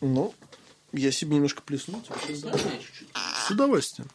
Ну, я себе немножко плесну. С удовольствием.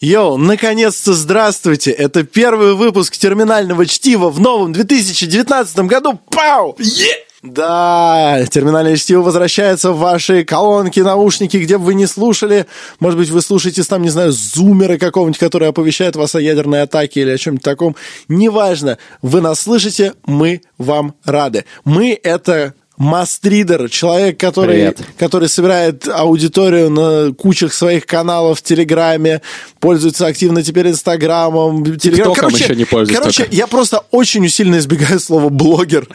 Йоу, наконец-то здравствуйте! Это первый выпуск терминального чтива в новом 2019 году. Пау! Yeah! Да, терминальное чтиво возвращается в ваши колонки, наушники, где бы вы не слушали. Может быть, вы слушаете там, не знаю, зумеры какого-нибудь, который оповещает вас о ядерной атаке или о чем-нибудь таком. Неважно, вы нас слышите, мы вам рады. Мы — это мастридер, человек, который, который собирает аудиторию на кучах своих каналов в Телеграме, пользуется активно теперь Инстаграмом, Телеграм. Короче, еще не пользуюсь короче я просто очень сильно избегаю слова блогер,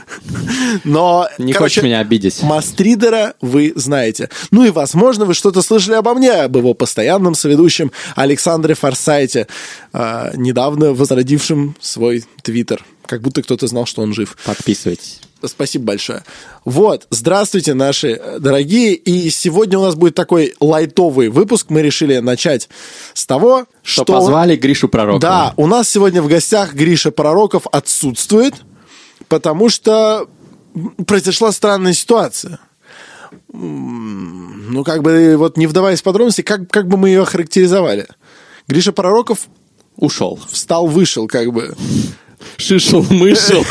но... Не короче, хочешь меня обидеть. Мастридера вы знаете. Ну и, возможно, вы что-то слышали обо мне, об его постоянном соведущем Александре Форсайте, э, недавно возродившем свой твиттер. Как будто кто-то знал, что он жив. Подписывайтесь. Спасибо большое. Вот, здравствуйте, наши э, дорогие. И сегодня у нас будет такой лайтовый выпуск. Мы решили начать с того, что... что позвали Гришу Пророкова. Да, у нас сегодня в гостях Гриша Пророков отсутствует, потому что произошла странная ситуация. Ну, как бы, вот не вдаваясь в подробности, как, как бы мы ее охарактеризовали? Гриша Пророков ушел. Встал, вышел, как бы шишел, мышел,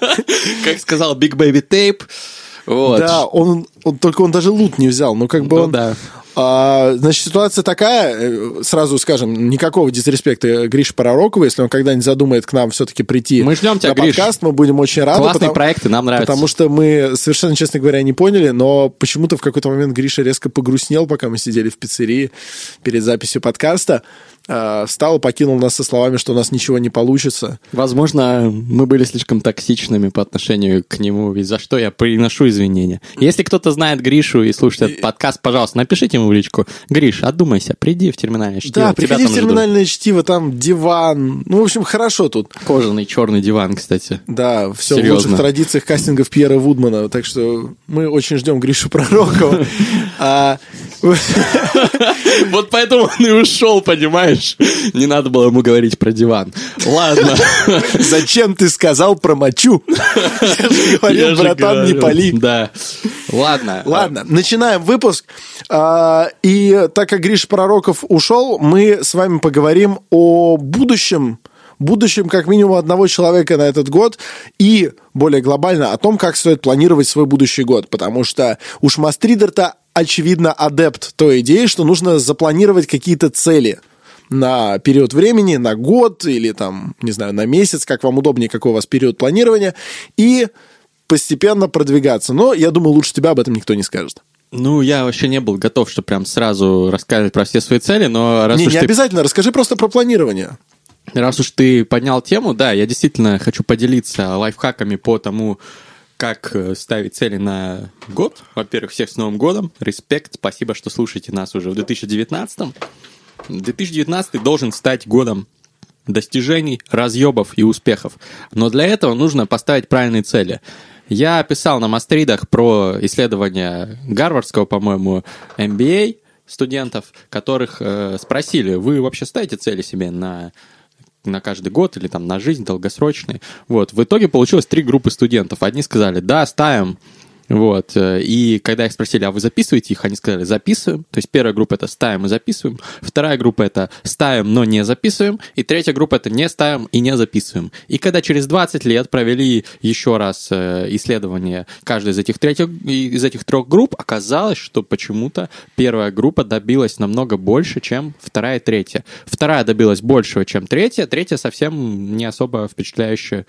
как сказал Big Baby Tape. Вот. Да, он, он только он даже лут не взял, но как бы ну, он... Да. А, значит, ситуация такая, э, сразу скажем, никакого дисреспекта Грише Пророкову, если он когда-нибудь задумает к нам все-таки прийти мы ждем тебя, на подкаст, мы будем очень рады. Классные потому, проекты, нам нравятся. Потому что мы, совершенно честно говоря, не поняли, но почему-то в какой-то момент Гриша резко погрустнел, пока мы сидели в пиццерии перед записью подкаста. Э, встал и покинул нас со словами, что у нас ничего не получится. Возможно, мы были слишком токсичными по отношению к нему, ведь за что я приношу извинения. Если кто-то знает Гришу и слушает этот подкаст, пожалуйста, напишите ему в личку. Гриш, отдумайся, приди в терминальное чтиво. Да, приходи в терминальное чтиво, там диван. Ну, в общем, хорошо тут. Кожаный черный диван, кстати. Да, все Серьезно. в лучших традициях кастингов Пьера Вудмана. Так что мы очень ждем Гришу Пророкова. А, вот поэтому он и ушел, понимаешь? Не надо было ему говорить про диван. Ладно. Зачем ты сказал про мочу? Я же говорил, братан, не пали. Да. Ладно. Ладно, начинаем выпуск. А, и так как Гриш Пророков ушел, мы с вами поговорим о будущем будущем как минимум одного человека на этот год и более глобально о том, как стоит планировать свой будущий год, потому что уж Мастридер-то очевидно, адепт той идеи, что нужно запланировать какие-то цели на период времени, на год или там, не знаю, на месяц, как вам удобнее, какой у вас период планирования, и постепенно продвигаться. Но я думаю, лучше тебя об этом никто не скажет. Ну, я вообще не был готов, что прям сразу рассказывать про все свои цели, но раз не, уж не ты... обязательно, расскажи просто про планирование. Раз уж ты поднял тему, да, я действительно хочу поделиться лайфхаками по тому, как э, ставить цели на год. Во-первых, всех с Новым годом. Респект. Спасибо, что слушаете нас уже в 2019. 2019 должен стать годом достижений, разъебов и успехов. Но для этого нужно поставить правильные цели. Я писал на мастридах про исследования Гарвардского, по-моему, MBA студентов, которых э, спросили, вы вообще ставите цели себе на на каждый год или там на жизнь долгосрочный. Вот. В итоге получилось три группы студентов. Одни сказали, да, ставим вот. Э, и когда их спросили, а вы записываете их, они сказали, записываем. То есть первая группа это ставим и записываем. Вторая группа это ставим, но не записываем. И третья группа это не ставим и не записываем. И когда через 20 лет провели еще раз э, исследование каждой из этих, третьих, из этих трех групп, оказалось, что почему-то первая группа добилась намного больше, чем вторая и третья. Вторая добилась большего, чем третья. Третья совсем не особо впечатляюще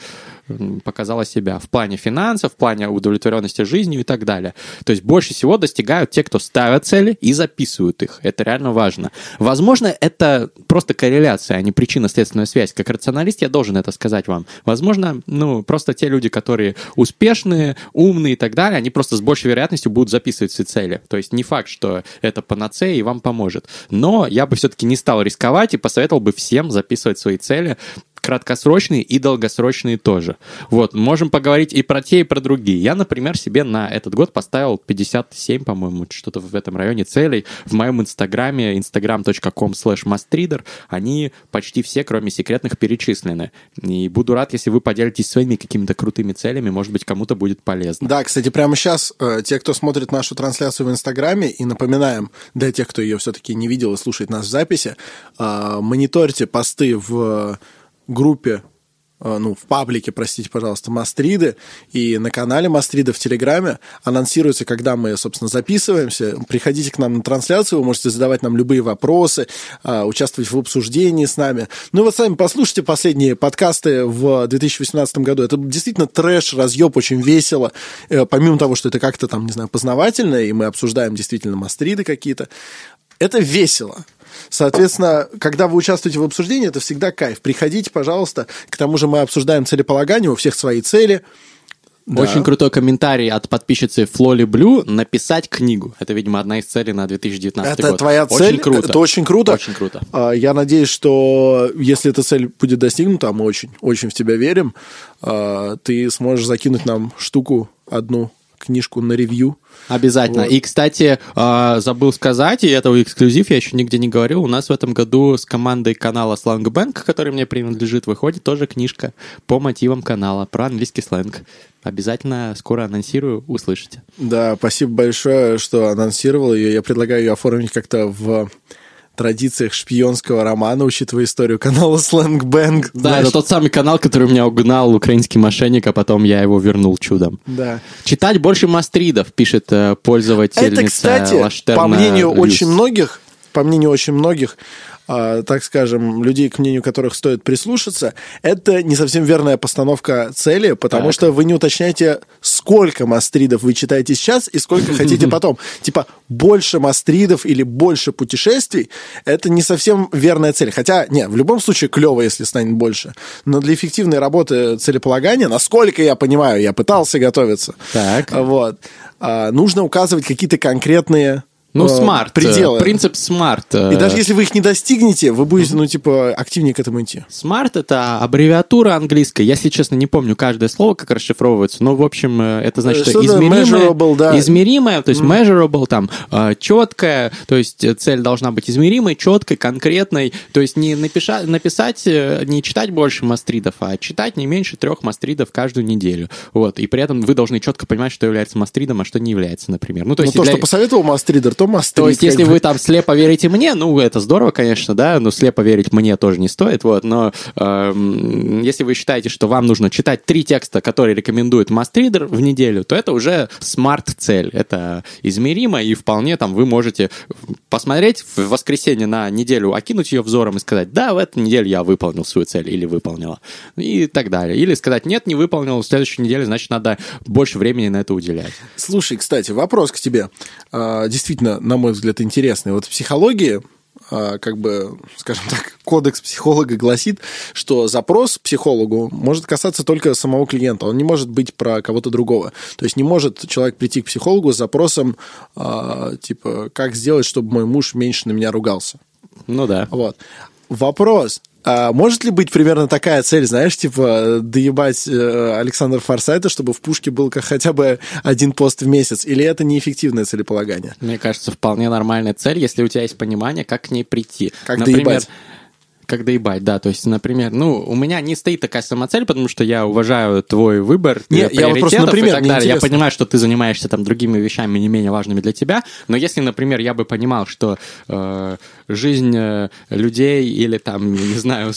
показала себя в плане финансов, в плане удовлетворенности жизнью и так далее. То есть больше всего достигают те, кто ставят цели и записывают их. Это реально важно. Возможно, это просто корреляция, а не причинно-следственная связь. Как рационалист я должен это сказать вам. Возможно, ну, просто те люди, которые успешные, умные и так далее, они просто с большей вероятностью будут записывать свои цели. То есть не факт, что это панацея и вам поможет. Но я бы все-таки не стал рисковать и посоветовал бы всем записывать свои цели краткосрочные и долгосрочные тоже. Вот, можем поговорить и про те, и про другие. Я, например, себе на этот год поставил 57, по-моему, что-то в этом районе целей. В моем инстаграме, instagram.com slash mastreader, они почти все, кроме секретных, перечислены. И буду рад, если вы поделитесь своими какими-то крутыми целями, может быть, кому-то будет полезно. Да, кстати, прямо сейчас э, те, кто смотрит нашу трансляцию в Инстаграме, и напоминаем для тех, кто ее все-таки не видел и слушает нас в записи, э, мониторьте посты в группе Э, ну, в паблике, простите, пожалуйста, Мастриды, и на канале Мастрида в Телеграме анонсируется, когда мы, собственно, записываемся. Приходите к нам на трансляцию, вы можете задавать нам любые вопросы, э, участвовать в обсуждении с нами. Ну вот сами послушайте последние подкасты в 2018 году. Это действительно трэш, разъеб, очень весело. Э, помимо того, что это как-то там, не знаю, познавательно, и мы обсуждаем действительно Мастриды какие-то, это весело. Соответственно, когда вы участвуете в обсуждении, это всегда кайф. Приходите, пожалуйста. К тому же мы обсуждаем целеполагание, у всех свои цели. Да. Очень крутой комментарий от подписчицы Флоли Блю написать книгу. Это, видимо, одна из целей на 2019 это год. Это твоя цель? Очень круто. Это очень круто. Очень круто. А, я надеюсь, что если эта цель будет достигнута, а мы очень, очень в тебя верим, а, ты сможешь закинуть нам штуку одну книжку на ревью. Обязательно. Вот. И, кстати, а, забыл сказать, и это эксклюзив, я еще нигде не говорил, у нас в этом году с командой канала Slang Bank, который мне принадлежит, выходит тоже книжка по мотивам канала про английский сленг. Обязательно скоро анонсирую, услышите. Да, спасибо большое, что анонсировал ее. Я предлагаю ее оформить как-то в традициях шпионского романа, учитывая историю канала Slang Bang. Да, знаешь. это тот самый канал, который у меня угнал украинский мошенник, а потом я его вернул чудом. Да. Читать больше мастридов, пишет э, пользовательница Это, кстати, Лаштерна по мнению Люс. очень многих, по мнению очень многих, так скажем, людей, к мнению которых стоит прислушаться, это не совсем верная постановка цели, потому так. что вы не уточняете, сколько мастридов вы читаете сейчас и сколько хотите потом. Типа, больше мастридов или больше путешествий – это не совсем верная цель. Хотя, не, в любом случае клево, если станет больше. Но для эффективной работы целеполагания, насколько я понимаю, я пытался готовиться, так. вот, а, нужно указывать какие-то конкретные ну, смарт. Э, пределы. Принцип SMART. Э. И даже если вы их не достигнете, вы будете, ну, типа, активнее к этому идти. SMART — это аббревиатура английская. Я, если честно, не помню каждое слово, как расшифровывается, но, в общем, э, это значит, что измеримое, да. измеримое, то есть mm. measurable, там, четкое, то есть цель должна быть измеримой, четкой, конкретной, то есть не напиша, написать, не читать больше мастридов, а читать не меньше трех мастридов каждую неделю. Вот, и при этом вы должны четко понимать, что является мастридом, а что не является, например. Ну, то, ну, есть то для... что посоветовал мастридер, то Мастрид. То есть, если вы там слепо верите мне, ну, это здорово, конечно, да, но слепо верить мне тоже не стоит, вот, но э, если вы считаете, что вам нужно читать три текста, которые рекомендует мастридер в неделю, то это уже смарт-цель, это измеримо, и вполне там вы можете посмотреть в воскресенье на неделю, окинуть ее взором и сказать, да, в эту неделю я выполнил свою цель или выполнила, и так далее. Или сказать, нет, не выполнил, в следующей неделе, значит, надо больше времени на это уделять. Слушай, кстати, вопрос к тебе. А, действительно, на мой взгляд, интересный. Вот в психологии а, как бы, скажем так, кодекс психолога гласит, что запрос психологу может касаться только самого клиента, он не может быть про кого-то другого. То есть не может человек прийти к психологу с запросом, э, типа, как сделать, чтобы мой муж меньше на меня ругался. Ну да. Вот. Вопрос, а может ли быть примерно такая цель, знаешь, типа доебать э, Александра Форсайта, чтобы в пушке был как хотя бы один пост в месяц? Или это неэффективное целеполагание? Мне кажется, вполне нормальная цель, если у тебя есть понимание, как к ней прийти. Как Например, доебать? Как доебать, да. То есть, например, ну, у меня не стоит такая самоцель, потому что я уважаю твой выбор Нет, я вот просто, например, и так далее. Я понимаю, что ты занимаешься там другими вещами, не менее важными для тебя. Но если, например, я бы понимал, что э, жизнь э, людей или там, не знаю,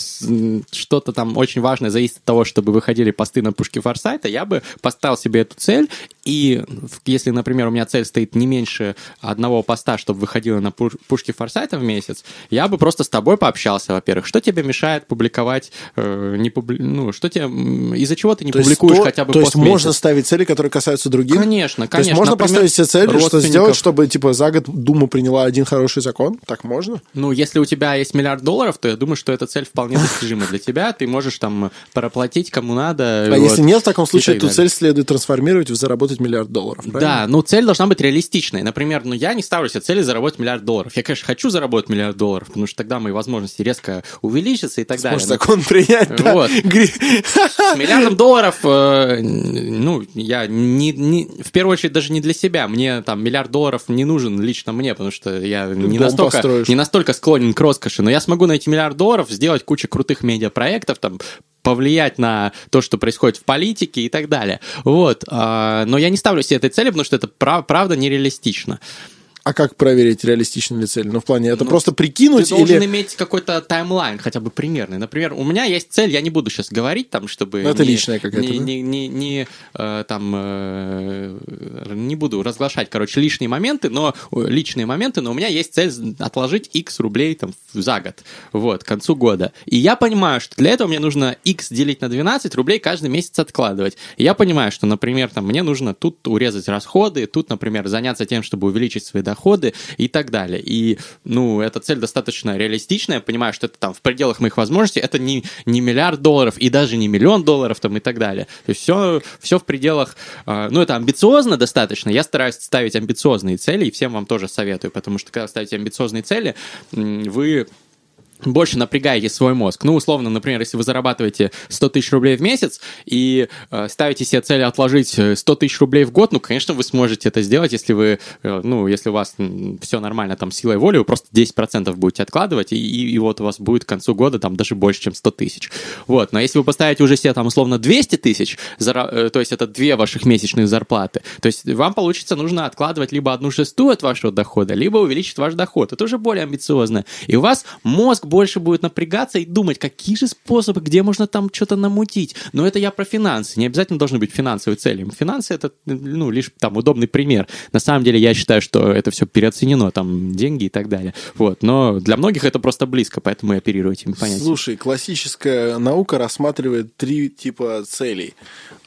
что-то там очень важное зависит от того, чтобы выходили посты на пушки форсайта, я бы поставил себе эту цель, и если, например, у меня цель стоит не меньше одного поста, чтобы выходило на пушки форсайта в месяц, я бы просто с тобой пообщался, во-первых. Что тебе мешает публиковать, э, не публи... ну, что тебе, из-за чего ты не то публикуешь то, хотя бы То есть можно ставить цели, которые касаются других? Конечно, конечно. То есть можно например, поставить себе цель, что сделать, чтобы, типа, за год Дума приняла один хороший закон? Так можно? Ну, если у тебя есть миллиард долларов, то я думаю, что эта цель вполне достижима для тебя. Ты можешь там проплатить кому надо. А вот, если нет, в таком случае эту цель следует трансформировать в заработать заработать миллиард долларов. Правильно? Да, ну цель должна быть реалистичной. Например, ну я не ставлю себе цели заработать миллиард долларов. Я, конечно, хочу заработать миллиард долларов, потому что тогда мои возможности резко увеличатся и так далее. Может закон принять, да? Вот. С миллиардом долларов, э, ну, я не, не, в первую очередь даже не для себя. Мне там миллиард долларов не нужен лично мне, потому что я не настолько, не настолько склонен к роскоши. Но я смогу найти миллиард долларов, сделать кучу крутых медиапроектов, там, повлиять на то, что происходит в политике и так далее. Вот. А, но я не ставлю себе этой цели, потому что это правда нереалистично. А как проверить, реалистична ли цель? Ну, в плане, это ну, просто прикинуть ты или... должен иметь какой-то таймлайн, хотя бы примерный. Например, у меня есть цель, я не буду сейчас говорить там, чтобы... Ну, это не, личная какая-то, не, да? не, не, не, э, там, э, не буду разглашать, короче, лишние моменты, но личные моменты, но у меня есть цель отложить X рублей там за год, вот, к концу года. И я понимаю, что для этого мне нужно X делить на 12 рублей каждый месяц откладывать. И я понимаю, что, например, там, мне нужно тут урезать расходы, тут, например, заняться тем, чтобы увеличить свои доходы, доходы и так далее. И, ну, эта цель достаточно реалистичная, я понимаю, что это там в пределах моих возможностей, это не, не миллиард долларов и даже не миллион долларов там и так далее. То есть все, все в пределах, э, ну, это амбициозно достаточно, я стараюсь ставить амбициозные цели, и всем вам тоже советую, потому что когда ставите амбициозные цели, вы больше напрягаете свой мозг. Ну, условно, например, если вы зарабатываете 100 тысяч рублей в месяц и э, ставите себе цель отложить 100 э, тысяч рублей в год, ну, конечно, вы сможете это сделать, если вы, э, ну, если у вас все нормально там силой воли, вы просто 10% будете откладывать, и, и, и вот у вас будет к концу года там даже больше, чем 100 тысяч. Вот, но если вы поставите уже себе там условно 200 тысяч, э, то есть это две ваших месячных зарплаты, то есть вам получится нужно откладывать либо одну шестую от вашего дохода, либо увеличить ваш доход. Это уже более амбициозно. И у вас мозг больше будет напрягаться и думать, какие же способы, где можно там что-то намутить. Но это я про финансы. Не обязательно должны быть финансовые цели. Финансы это, ну, лишь там удобный пример. На самом деле я считаю, что это все переоценено, там, деньги и так далее. Вот. Но для многих это просто близко, поэтому я оперирую этими понятиями. Слушай, классическая наука рассматривает три типа целей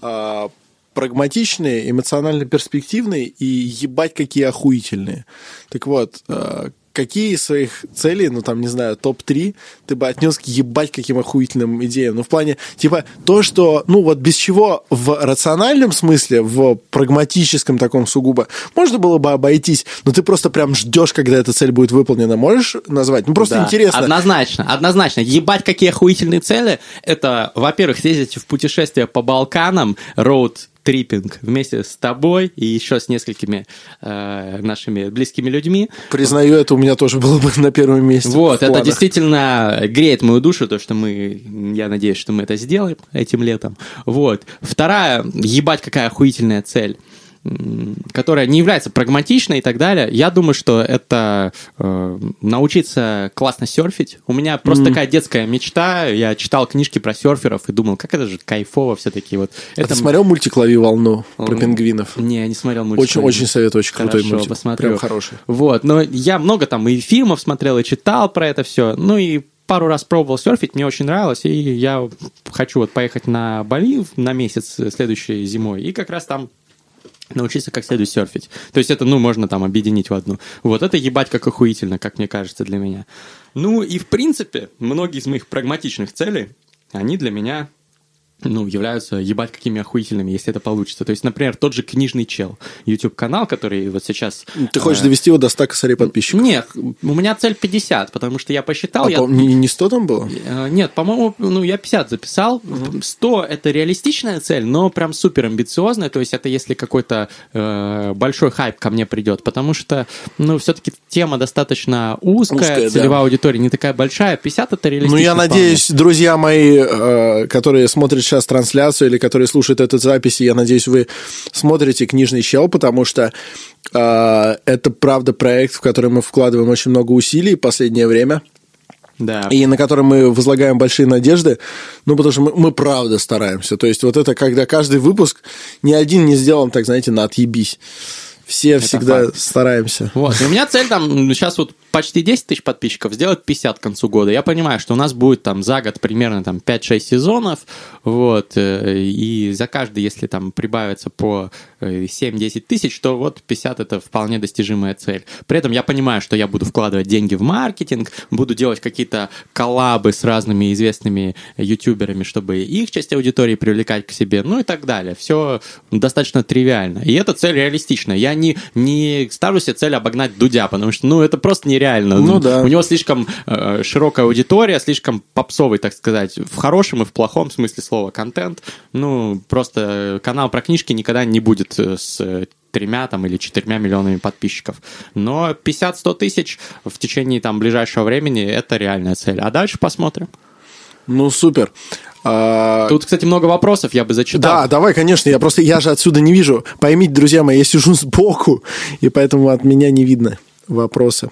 а, прагматичные, эмоционально перспективные и ебать какие охуительные. Так вот, а, какие из своих целей, ну там, не знаю, топ-3, ты бы отнес к ебать каким охуительным идеям? Ну, в плане, типа, то, что, ну, вот без чего в рациональном смысле, в прагматическом таком сугубо, можно было бы обойтись, но ты просто прям ждешь, когда эта цель будет выполнена. Можешь назвать? Ну, просто да, интересно. Однозначно, однозначно. Ебать какие охуительные цели, это, во-первых, съездить в путешествие по Балканам, роуд триппинг вместе с тобой и еще с несколькими э, нашими близкими людьми. Признаю, это у меня тоже было бы на первом месте. Вот, это действительно греет мою душу, то, что мы, я надеюсь, что мы это сделаем этим летом. Вот. Вторая, ебать, какая охуительная цель которая не является прагматичной и так далее, я думаю, что это э, научиться классно серфить. У меня просто mm-hmm. такая детская мечта. Я читал книжки про серферов и думал, как это же кайфово все-таки. Вот а это... ты смотрел мультик «Лови волну» про пингвинов? Не, не смотрел мультик. Очень, очень советую, очень Хорошо, крутой мультик. посмотрю. Прям хороший. Вот, но я много там и фильмов смотрел, и читал про это все. Ну и пару раз пробовал серфить, мне очень нравилось, и я хочу вот поехать на Бали на месяц следующей зимой, и как раз там научиться как следует серфить. То есть это, ну, можно там объединить в одну. Вот это ебать как охуительно, как мне кажется, для меня. Ну и в принципе, многие из моих прагматичных целей, они для меня ну, являются ебать какими охуительными, если это получится. То есть, например, тот же книжный чел, YouTube-канал, который вот сейчас... Ты хочешь э... довести его до 100 косарей подписчиков? Нет, у меня цель 50, потому что я посчитал... А я... не, не 100 там было? Э, нет, по-моему, ну, я 50 записал. Угу. 100 — это реалистичная цель, но прям супер амбициозная, то есть это если какой-то э, большой хайп ко мне придет, потому что, ну, все-таки тема достаточно узкая, узкая целевая да. аудитория не такая большая, 50 — это реалистично. Ну, я надеюсь, вполне. друзья мои, э, которые смотрят сейчас трансляцию или которые слушают эту запись, я надеюсь, вы смотрите «Книжный чел», потому что э, это, правда, проект, в который мы вкладываем очень много усилий в последнее время. Да. И на который мы возлагаем большие надежды, ну, потому что мы, мы правда стараемся. То есть, вот это, когда каждый выпуск ни один не сделан, так, знаете, на отъебись. Все это всегда факт. стараемся. Вот. И у меня цель там сейчас вот почти 10 тысяч подписчиков, сделать 50 к концу года. Я понимаю, что у нас будет там за год примерно там 5-6 сезонов, вот, э, и за каждый, если там прибавится по 7-10 тысяч, то вот 50 это вполне достижимая цель. При этом я понимаю, что я буду вкладывать деньги в маркетинг, буду делать какие-то коллабы с разными известными ютуберами, чтобы их часть аудитории привлекать к себе, ну и так далее. Все достаточно тривиально. И эта цель реалистичная. Я не, не ставлю себе цель обогнать Дудя, потому что, ну, это просто нереально. Ну да. У него слишком э, широкая аудитория, слишком попсовый, так сказать, в хорошем и в плохом смысле слова контент. Ну, просто канал про книжки никогда не будет э, с тремя там, или четырьмя миллионами подписчиков. Но 50-100 тысяч в течение там, ближайшего времени – это реальная цель. А дальше посмотрим. Ну, супер. А... Тут, кстати, много вопросов, я бы зачитал. Да, давай, конечно, я просто, я же отсюда не вижу. Поймите, друзья мои, я сижу сбоку, и поэтому от меня не видно вопросы.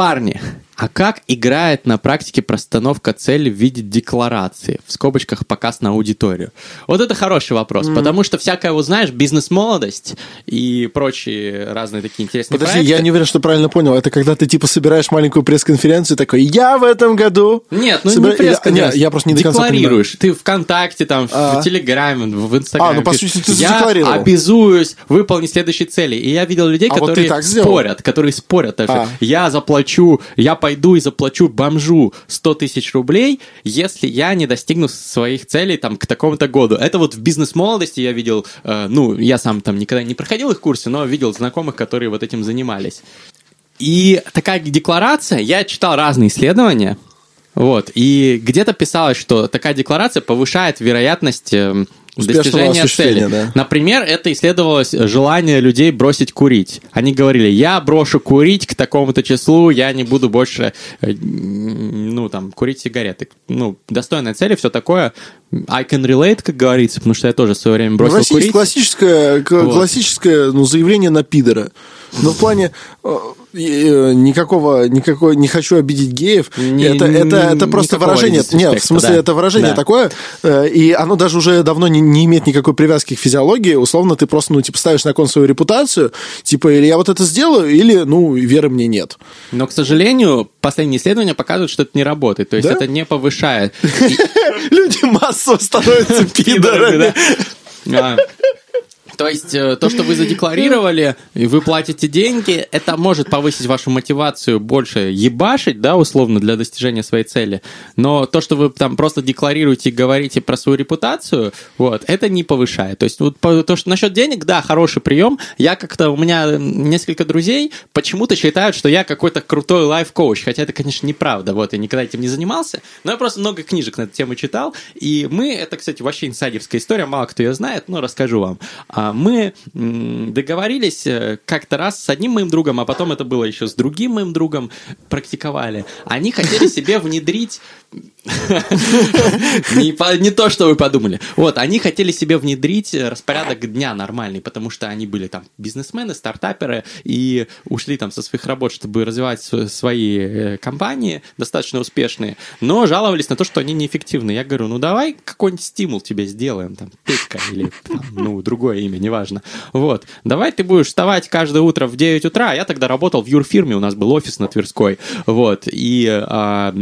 parnie. А как играет на практике простановка цели в виде декларации? В скобочках показ на аудиторию. Вот это хороший вопрос, mm. потому что всякое, вот знаешь, бизнес-молодость и прочие разные такие интересные Подожди, проекты. я не уверен, что правильно понял. Это когда ты типа собираешь маленькую пресс-конференцию такой, я в этом году... Нет, ну Собира... не пресс-конференция. Я просто не до конца Декларируешь. Ты ВКонтакте, там, а. в Телеграме, в Инстаграме. А, ну по сути ты Я обязуюсь выполнить следующие цели. И я видел людей, а которые вот спорят, которые спорят даже. А. Я заплачу, я пойду и заплачу бомжу 100 тысяч рублей, если я не достигну своих целей там к такому-то году. Это вот в бизнес-молодости я видел, э, ну, я сам там никогда не проходил их курсы, но видел знакомых, которые вот этим занимались. И такая декларация, я читал разные исследования, вот, и где-то писалось, что такая декларация повышает вероятность эм, достижения цели. Да. Например, это исследовалось желание людей бросить курить. Они говорили, я брошу курить к такому-то числу, я не буду больше, э, ну, там, курить сигареты. Ну, достойная цель и все такое. I can relate, как говорится, потому что я тоже в свое время бросил ну, курить. классическое, вот. классическое ну, заявление на пидора. Но в плане Э, никакого, никакой, не хочу обидеть геев. Не, это, это, это просто выражение. Нет, в смысле, да. это выражение да. такое, э, и оно даже уже давно не, не имеет никакой привязки к физиологии. Условно, ты просто, ну, типа, ставишь на кон свою репутацию, типа, или я вот это сделаю, или, ну, веры мне нет. Но, к сожалению, последние исследования показывают, что это не работает. То есть да? это не повышает. Люди массово становятся пидорами. То есть э, то, что вы задекларировали, и вы платите деньги, это может повысить вашу мотивацию больше ебашить, да, условно, для достижения своей цели. Но то, что вы там просто декларируете и говорите про свою репутацию, вот, это не повышает. То есть вот то, что насчет денег, да, хороший прием. Я как-то, у меня несколько друзей почему-то считают, что я какой-то крутой лайф-коуч, хотя это, конечно, неправда. Вот, я никогда этим не занимался, но я просто много книжек на эту тему читал, и мы, это, кстати, вообще инсайдерская история, мало кто ее знает, но расскажу вам. Мы договорились э, как-то раз с одним моим другом, а потом это было еще с другим моим другом, практиковали. Они хотели себе внедрить не, то, что вы подумали. Вот, они хотели себе внедрить распорядок дня нормальный, потому что они были там бизнесмены, стартаперы, и ушли там со своих работ, чтобы развивать свои э, компании, достаточно успешные, но жаловались на то, что они неэффективны. Я говорю, ну давай какой-нибудь стимул тебе сделаем, там, Петька или, ну, другое имя, неважно. Вот, давай ты будешь вставать каждое утро в 9 утра, я тогда работал в юрфирме, у нас был офис на Тверской, вот, и а,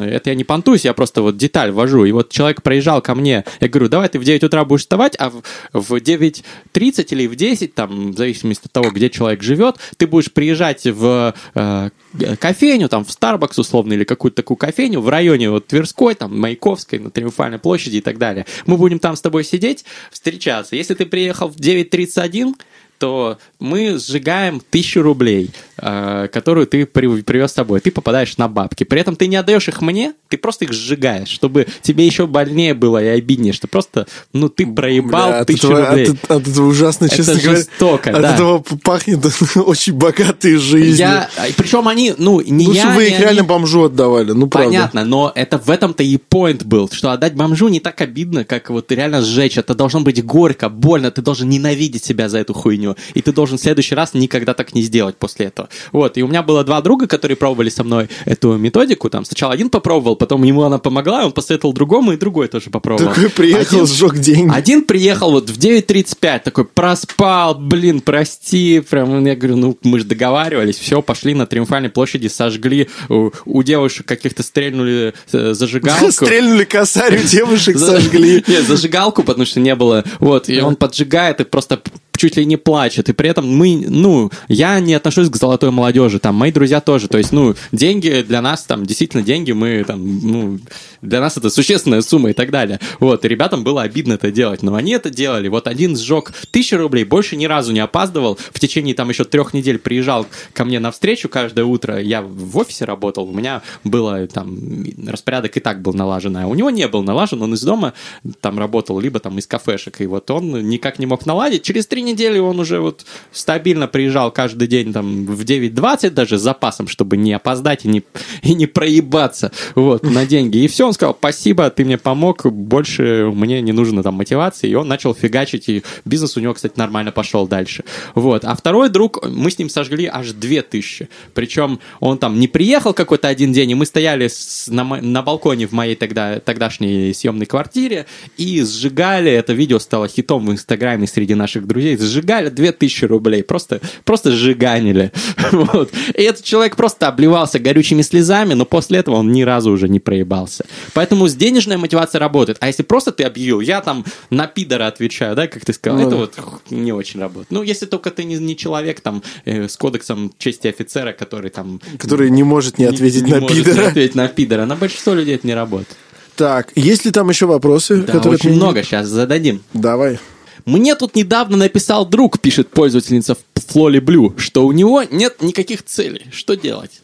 это я не понтуюсь, я просто вот деталь ввожу. И вот человек проезжал ко мне, я говорю, давай ты в 9 утра будешь вставать, а в, в 9.30 или в 10, там, в зависимости от того, где человек живет, ты будешь приезжать в э, кофейню, там, в Starbucks условно, или какую-то такую кофейню в районе вот Тверской, там, Маяковской, на Триумфальной площади и так далее. Мы будем там с тобой сидеть, встречаться. Если ты приехал в 9.31, то мы сжигаем тысячу рублей, э, которую ты привез с собой. Ты попадаешь на бабки. При этом ты не отдаешь их мне, ты просто их сжигаешь, чтобы тебе еще больнее было и обиднее, что просто, ну, ты проебал Бля, тысячу этого, рублей. От, от этого ужасно, честно Это говоря. жестоко, От да. этого пахнет очень богатой жизнью. Я, причем они, ну, не Лучше я, вы их они... реально бомжу отдавали, ну, правда. Понятно, но это в этом-то и point был, что отдать бомжу не так обидно, как вот реально сжечь. Это должно быть горько, больно, ты должен ненавидеть себя за эту хуйню. И ты должен в следующий раз никогда так не сделать после этого. Вот, и у меня было два друга, которые пробовали со мной эту методику. Там сначала один попробовал, потом ему она помогла, он посоветовал другому, и другой тоже попробовал. Такой приехал, один, сжег деньги. Один приехал вот в 9.35, такой, проспал, блин, прости. Прям, я говорю, ну, мы же договаривались, все, пошли на Триумфальной площади, сожгли, у, у девушек каких-то стрельнули э, зажигалку. Стрельнули косарь, у девушек сожгли. Нет, зажигалку, потому что не было. Вот, и он поджигает и просто чуть ли не плачет. И при этом мы, ну, я не отношусь к золотой молодежи, там, мои друзья тоже. То есть, ну, деньги для нас, там, действительно, деньги мы, там, ну, для нас это существенная сумма и так далее. Вот, и ребятам было обидно это делать, но они это делали. Вот один сжег тысячу рублей, больше ни разу не опаздывал. В течение, там, еще трех недель приезжал ко мне на встречу каждое утро. Я в офисе работал, у меня было, там, распорядок и так был налажен, а у него не был налажен, он из дома там работал, либо там из кафешек, и вот он никак не мог наладить. Через три недели он уже вот стабильно приезжал каждый день там в 9.20 даже с запасом, чтобы не опоздать и не, и не проебаться вот, на деньги. И все, он сказал, спасибо, ты мне помог, больше мне не нужно там мотивации, и он начал фигачить, и бизнес у него, кстати, нормально пошел дальше. Вот. А второй друг, мы с ним сожгли аж 2000. Причем он там не приехал какой-то один день, и мы стояли с, на, на балконе в моей тогда, тогдашней съемной квартире и сжигали, это видео стало хитом в Инстаграме среди наших друзей, сжигали 2000 рублей, просто, просто сжиганили. Вот. И этот человек просто обливался горючими слезами, но после этого он ни разу уже не проебался. Поэтому с денежная мотивация работает. А если просто ты объявил, я там на пидора отвечаю, да, как ты сказал, ну, это вот не очень работает. Ну, если только ты не, не человек там э, с кодексом чести офицера, который там... Который не может не ответить не, на не пидора. Не ответить на пидора. На большинство людей это не работает. Так, есть ли там еще вопросы? Да, которые очень много, сейчас зададим. Давай. Мне тут недавно написал друг, пишет пользовательница Флоли Блю, что у него нет никаких целей. Что делать?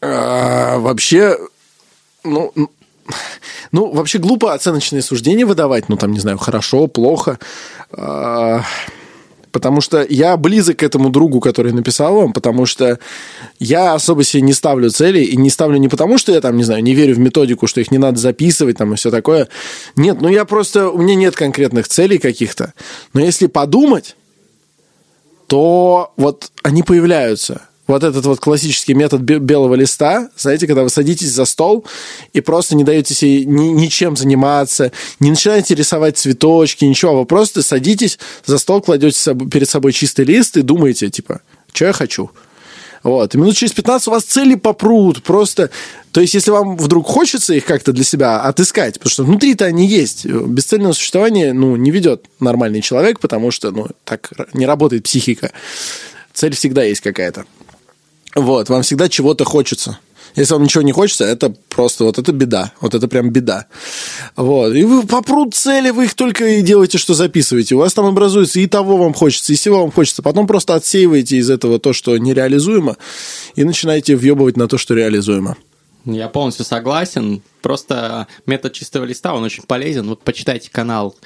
А, вообще, ну, ну, вообще глупо оценочные суждения выдавать, ну, там, не знаю, хорошо, плохо. А, Потому что я близок к этому другу, который написал вам, потому что я особо себе не ставлю цели, и не ставлю не потому, что я там, не знаю, не верю в методику, что их не надо записывать там и все такое. Нет, ну я просто, у меня нет конкретных целей каких-то. Но если подумать, то вот они появляются – вот этот вот классический метод белого листа, знаете, когда вы садитесь за стол и просто не даете себе ни, ничем заниматься, не начинаете рисовать цветочки, ничего, вы просто садитесь за стол, кладете перед собой чистый лист и думаете, типа, что я хочу. Вот. И минут через 15 у вас цели попрут. Просто, то есть, если вам вдруг хочется их как-то для себя отыскать, потому что внутри-то они есть. Бесцельное существование, ну, не ведет нормальный человек, потому что, ну, так не работает психика. Цель всегда есть какая-то. Вот, вам всегда чего-то хочется. Если вам ничего не хочется, это просто вот это беда. Вот это прям беда. Вот. И вы попрут цели, вы их только и делаете, что записываете. У вас там образуется и того вам хочется, и всего вам хочется. Потом просто отсеиваете из этого то, что нереализуемо, и начинаете въебывать на то, что реализуемо. Я полностью согласен. Просто метод чистого листа, он очень полезен. Вот почитайте канал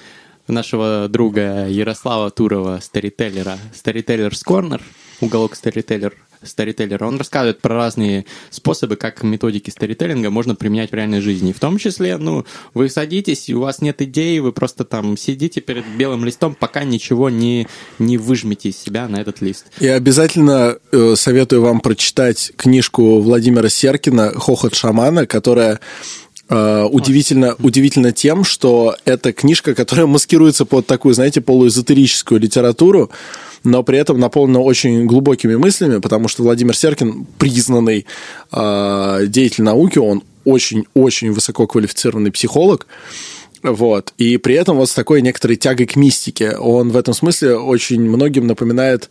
нашего друга Ярослава Турова, старителлера, Storyteller's Corner, уголок Storyteller старителлера. Он рассказывает про разные способы, как методики старителлинга можно применять в реальной жизни. В том числе, ну, вы садитесь, у вас нет идеи, вы просто там сидите перед белым листом, пока ничего не, не выжмете из себя на этот лист. И обязательно э, советую вам прочитать книжку Владимира Серкина «Хохот шамана», которая Uh, удивительно, удивительно тем, что это книжка, которая маскируется под такую, знаете, полуэзотерическую литературу, но при этом наполнена очень глубокими мыслями, потому что Владимир Серкин признанный э, деятель науки, он очень-очень высококвалифицированный психолог, вот. И при этом вот с такой некоторой тягой к мистике. Он в этом смысле очень многим напоминает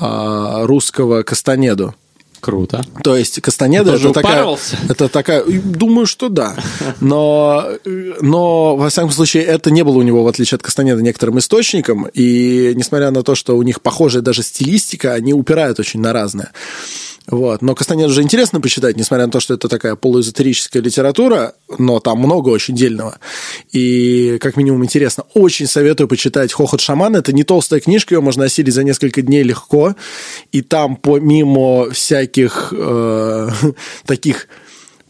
э, русского Кастанеду. Круто. То есть Кастанеда это такая, это такая, думаю, что да. Но, но во всяком случае это не было у него в отличие от Кастанеда некоторым источником, и несмотря на то, что у них похожая даже стилистика, они упирают очень на разное. Вот. Но Кастанеду уже интересно почитать, несмотря на то, что это такая полуэзотерическая литература, но там много очень дельного. И, как минимум, интересно. Очень советую почитать «Хохот шамана». Это не толстая книжка, ее можно осилить за несколько дней легко. И там, помимо всяких э, таких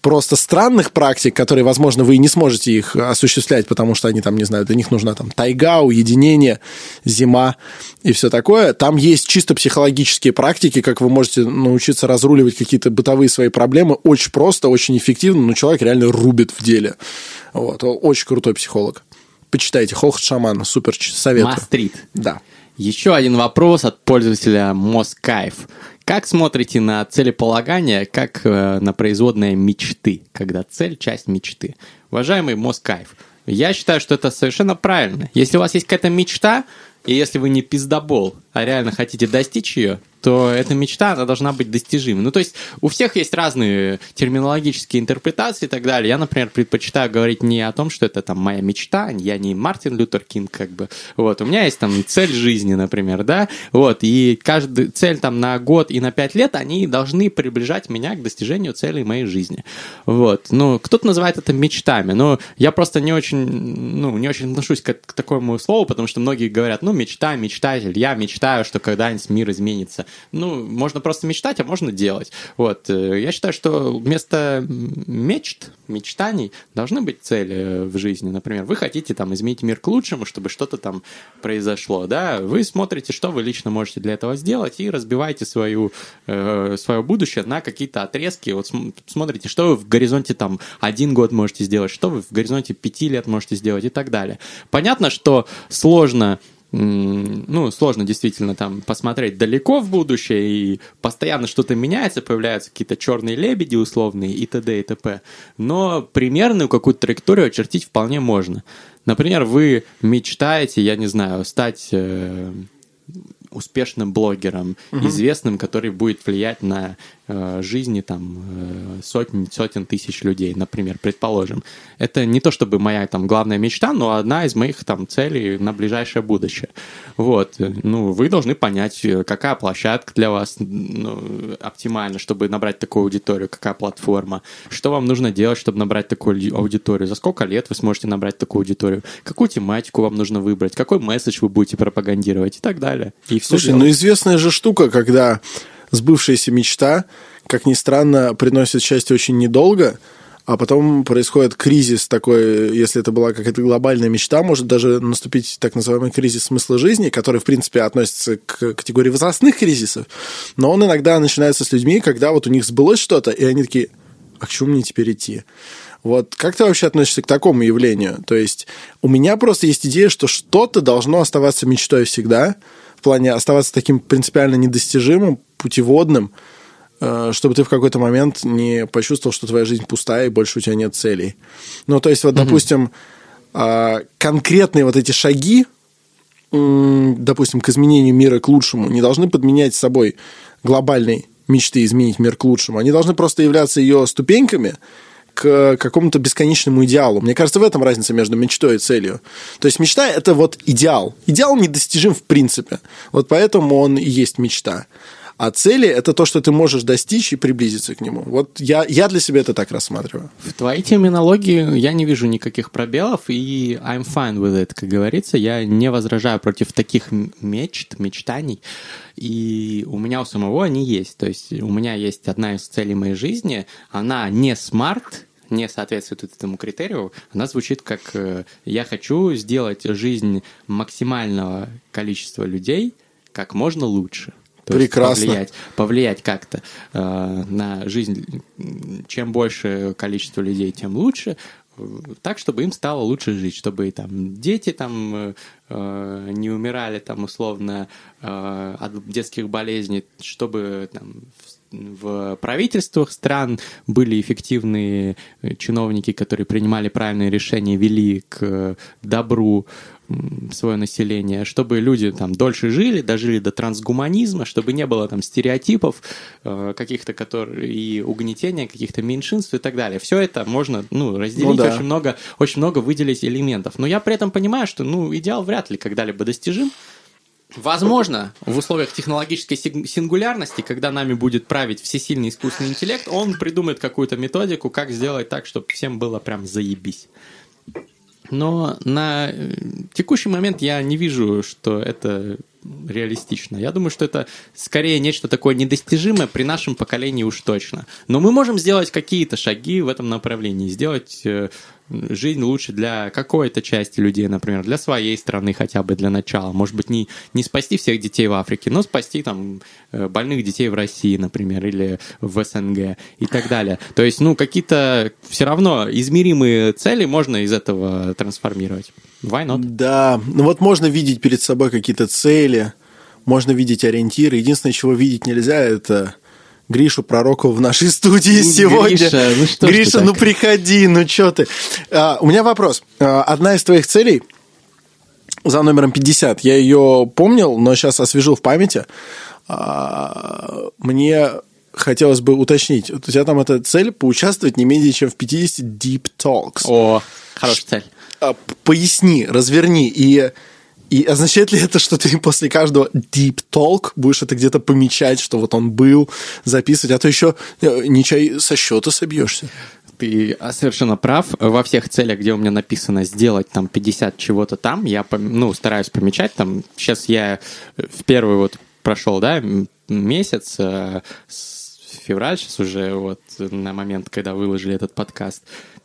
просто странных практик, которые, возможно, вы и не сможете их осуществлять, потому что они там, не знаю, для них нужна там тайга, уединение, зима и все такое. Там есть чисто психологические практики, как вы можете научиться разруливать какие-то бытовые свои проблемы. Очень просто, очень эффективно, но человек реально рубит в деле. Вот. Очень крутой психолог. Почитайте. Хохот шаман. Супер советую. Мастрит. Да. Еще один вопрос от пользователя Москайф. Как смотрите на целеполагание, как э, на производные мечты, когда цель – часть мечты? Уважаемый Москайф, Я считаю, что это совершенно правильно. Если у вас есть какая-то мечта, и если вы не пиздобол, а реально хотите достичь ее, то эта мечта, она должна быть достижима. Ну, то есть у всех есть разные терминологические интерпретации и так далее. Я, например, предпочитаю говорить не о том, что это там моя мечта, я не Мартин Лютер Кинг, как бы. Вот, у меня есть там цель жизни, например, да, вот, и каждая цель там на год и на пять лет, они должны приближать меня к достижению целей моей жизни. Вот, ну, кто-то называет это мечтами, но я просто не очень, ну, не очень отношусь к, к такому слову, потому что многие говорят, ну, мечта, мечтатель, я мечтаю, что когда-нибудь мир изменится ну, можно просто мечтать, а можно делать. Вот. Э, я считаю, что вместо мечт, мечтаний должны быть цели в жизни. Например, вы хотите там изменить мир к лучшему, чтобы что-то там произошло, да? Вы смотрите, что вы лично можете для этого сделать и разбиваете свою, э, свое будущее на какие-то отрезки. Вот смотрите, что вы в горизонте там один год можете сделать, что вы в горизонте пяти лет можете сделать и так далее. Понятно, что сложно ну, сложно действительно там посмотреть далеко в будущее, и постоянно что-то меняется, появляются какие-то черные лебеди условные и т.д. и т.п. Но примерную какую-то траекторию очертить вполне можно. Например, вы мечтаете, я не знаю, стать э, успешным блогером, угу. известным, который будет влиять на Э, жизни там э, сотен, сотен тысяч людей, например, предположим. Это не то чтобы моя там главная мечта, но одна из моих там целей на ближайшее будущее. Вот. Ну, вы должны понять, какая площадка для вас ну, оптимальна, чтобы набрать такую аудиторию, какая платформа, что вам нужно делать, чтобы набрать такую аудиторию, за сколько лет вы сможете набрать такую аудиторию, какую тематику вам нужно выбрать, какой месседж вы будете пропагандировать и так далее. И Слушай, ну известная же штука, когда сбывшаяся мечта, как ни странно, приносит счастье очень недолго, а потом происходит кризис такой, если это была какая-то глобальная мечта, может даже наступить так называемый кризис смысла жизни, который, в принципе, относится к категории возрастных кризисов, но он иногда начинается с людьми, когда вот у них сбылось что-то, и они такие, а к чему мне теперь идти? Вот как ты вообще относишься к такому явлению? То есть у меня просто есть идея, что что-то должно оставаться мечтой всегда, в плане оставаться таким принципиально недостижимым, путеводным, э, чтобы ты в какой-то момент не почувствовал, что твоя жизнь пустая и больше у тебя нет целей. Ну, то есть, вот, mm-hmm. допустим, а, конкретные вот эти шаги, допустим, к изменению мира к лучшему, не должны подменять собой глобальной мечты изменить мир к лучшему. Они должны просто являться ее ступеньками, к какому-то бесконечному идеалу. Мне кажется, в этом разница между мечтой и целью. То есть мечта – это вот идеал. Идеал недостижим в принципе. Вот поэтому он и есть мечта. А цели – это то, что ты можешь достичь и приблизиться к нему. Вот я, я для себя это так рассматриваю. В твоей терминологии я не вижу никаких пробелов, и I'm fine with it, как говорится. Я не возражаю против таких мечт, мечтаний. И у меня у самого они есть. То есть у меня есть одна из целей моей жизни. Она не смарт, не соответствует этому критерию, она звучит как э, «я хочу сделать жизнь максимального количества людей как можно лучше». То Прекрасно. повлиять, повлиять как-то э, на жизнь. Чем больше количество людей, тем лучше. Так, чтобы им стало лучше жить, чтобы и там дети там э, не умирали там условно э, от детских болезней, чтобы там в правительствах стран были эффективные чиновники, которые принимали правильные решения, вели к добру свое население, чтобы люди там дольше жили, дожили до трансгуманизма, чтобы не было там стереотипов э, каких-то, которые и угнетения каких-то меньшинств и так далее. Все это можно ну, разделить, ну, да. очень, много, очень много выделить элементов. Но я при этом понимаю, что ну, идеал вряд ли когда-либо достижим. Возможно, в условиях технологической сингулярности, когда нами будет править всесильный искусственный интеллект, он придумает какую-то методику, как сделать так, чтобы всем было прям заебись. Но на э, текущий момент я не вижу, что это реалистично. Я думаю, что это скорее нечто такое недостижимое при нашем поколении уж точно. Но мы можем сделать какие-то шаги в этом направлении, сделать э, жизнь лучше для какой-то части людей, например, для своей страны хотя бы для начала. Может быть, не, не спасти всех детей в Африке, но спасти там э, больных детей в России, например, или в СНГ и так далее. То есть, ну, какие-то все равно измеримые цели можно из этого трансформировать. Why not? Да, ну вот можно видеть перед собой какие-то цели, можно видеть ориентиры. Единственное, чего видеть нельзя, это Гришу Пророкова в нашей студии сегодня. Гриша, ну что Гриша, ну так? приходи, ну что ты. А, у меня вопрос. А, одна из твоих целей за номером 50, я ее помнил, но сейчас освежил в памяти. А, мне хотелось бы уточнить. У тебя там эта цель поучаствовать не менее чем в 50 Deep Talks. О, хорошая цель. А, поясни, разверни. И, и означает ли это, что ты после каждого deep talk будешь это где-то помечать, что вот он был, записывать, а то еще э, ничай со счета собьешься. Ты совершенно прав. Во всех целях, где у меня написано сделать там 50 чего-то там, я ну, стараюсь помечать. Там, сейчас я э, в первый вот прошел, да, месяц, э, февраль сейчас уже вот на момент, когда выложили этот подкаст.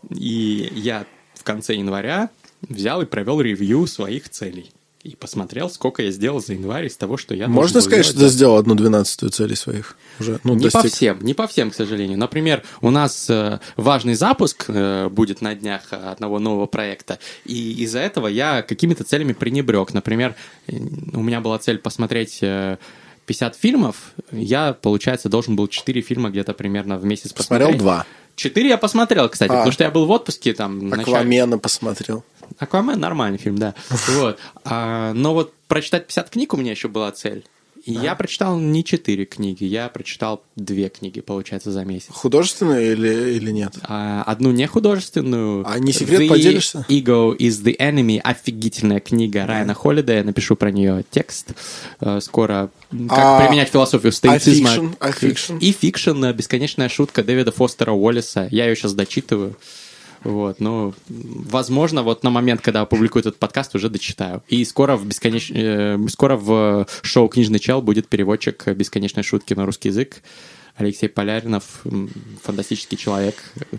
И я в конце января взял и провел ревью своих целей. И посмотрел, сколько я сделал за январь из того, что я Можно сказать, что ты сделал одну двенадцатую цели своих? Уже, ну, не по достиг. всем, не по всем, к сожалению. Например, у нас э, важный запуск э, будет на днях одного нового проекта, и из-за этого я какими-то целями пренебрег. Например, э, у меня была цель посмотреть э, 50 фильмов, я, получается, должен был 4 фильма где-то примерно в месяц Посмотрел посмотреть. два. Четыре я посмотрел, кстати, А. потому что я был в отпуске там. в начале- Аквамена посмотрел. Аквамен нормальный фильм, да. Вот. А, но вот прочитать 50 книг у меня еще была цель. И я прочитал не 4 книги, я прочитал 2 книги, получается, за месяц. Художественную или, или нет? А, одну не художественную. А не секрет, The поделишься? Ego is the enemy. Офигительная книга Райана Холлида. Я напишу про нее текст. Э, Скоро. Как А- применять философию стоицизма. фикшн? А fiction? И fiction. Бесконечная шутка Дэвида Фостера Уоллеса. Я ее сейчас дочитываю. Вот, ну, возможно, вот на момент, когда опубликую этот подкаст, уже дочитаю. И скоро в бесконеч... э, скоро в шоу «Книжный чел» будет переводчик бесконечной шутки на русский язык. Алексей Поляринов, фантастический человек.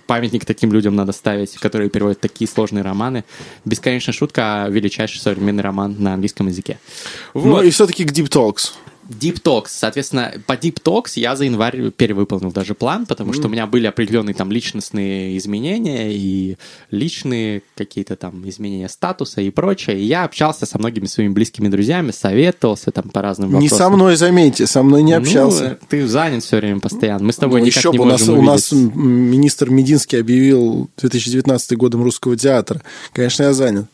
Памятник таким людям надо ставить, которые переводят такие сложные романы. Бесконечная шутка, величайший современный роман на английском языке. Ну Вот. и все-таки к Deep Talks. Deep Talks. Соответственно, по Deep Talks я за январь перевыполнил даже план, потому что у меня были определенные там личностные изменения и личные какие-то там изменения статуса и прочее. И я общался со многими своими близкими друзьями, советовался там по разным Не вопросам. со мной, заметьте, со мной не общался. Ну, ты занят все время постоянно. Мы с тобой Ну, никак еще не бы, у нас, можем у нас министр Мединский объявил 2019 годом русского театра. Конечно, я занят.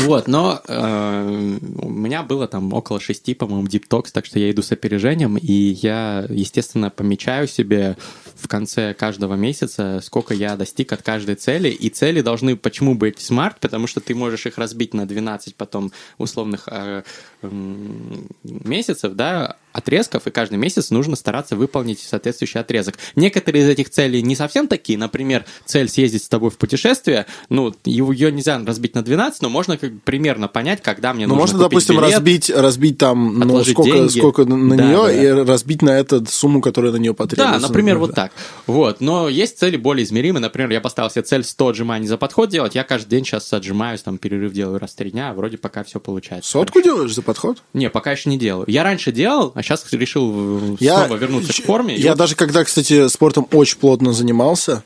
Вот, но э, у меня было там около шести, по-моему, диптокс, так что я иду с опережением, и я, естественно, помечаю себе в конце каждого месяца, сколько я достиг от каждой цели, и цели должны почему быть смарт, потому что ты можешь их разбить на 12 потом условных э, месяцев, да, отрезков, и каждый месяц нужно стараться выполнить соответствующий отрезок. Некоторые из этих целей не совсем такие, например, цель съездить с тобой в путешествие, ну, ее нельзя разбить на 12, но можно как примерно понять, когда мне Ну, нужно можно, допустим, билет. разбить, разбить там, ну, сколько, деньги. сколько на Да, нее, да, и разбить на это сумму, которая на нее Да, потребуется. например, вот так. Вот. Но есть цели более измеримые. Например, я поставил себе цель 100 отжиманий за подход делать. Я каждый день сейчас отжимаюсь, там перерыв делаю раз в три дня. Вроде пока все получается. Сотку делаешь за подход? Не, пока еще не делаю. Я раньше делал, а сейчас решил э, Я, снова вернуться к форме. Я вот даже когда, кстати, спортом очень плотно занимался,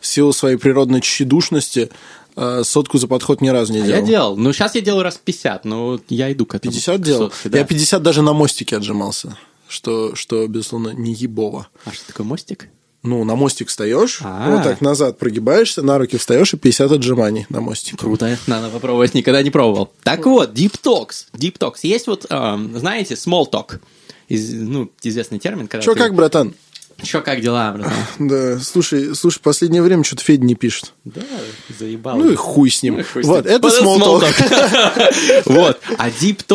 в силу своей природной тщедушности, э, сотку за подход ни разу не А делал. я делал. Ну, сейчас я делаю раз 50, но я иду к этому. 50 к делал? сотке, да. Я 50 даже на мостике отжимался, что, что безусловно, не ебово. А что такое мостик? Ну, на мостик встаешь, А. вот так назад прогибаешься, на руки встаешь и 50 отжиманий на мостике. Круто, надо попробовать, никогда не пробовал. Так вот, Deep Talks. Deep Talks. Есть вот, эм, знаете, small talk. Из- ну, известный термин. Когда Че ты- как, братан? Чё, как дела, братан? Да, слушай, слушай, последнее время что-то Федя не пишет. Да, заебал. Ну и хуй с ним. Ну и хуй с вот, ним. это Вот talk. Вот. А deep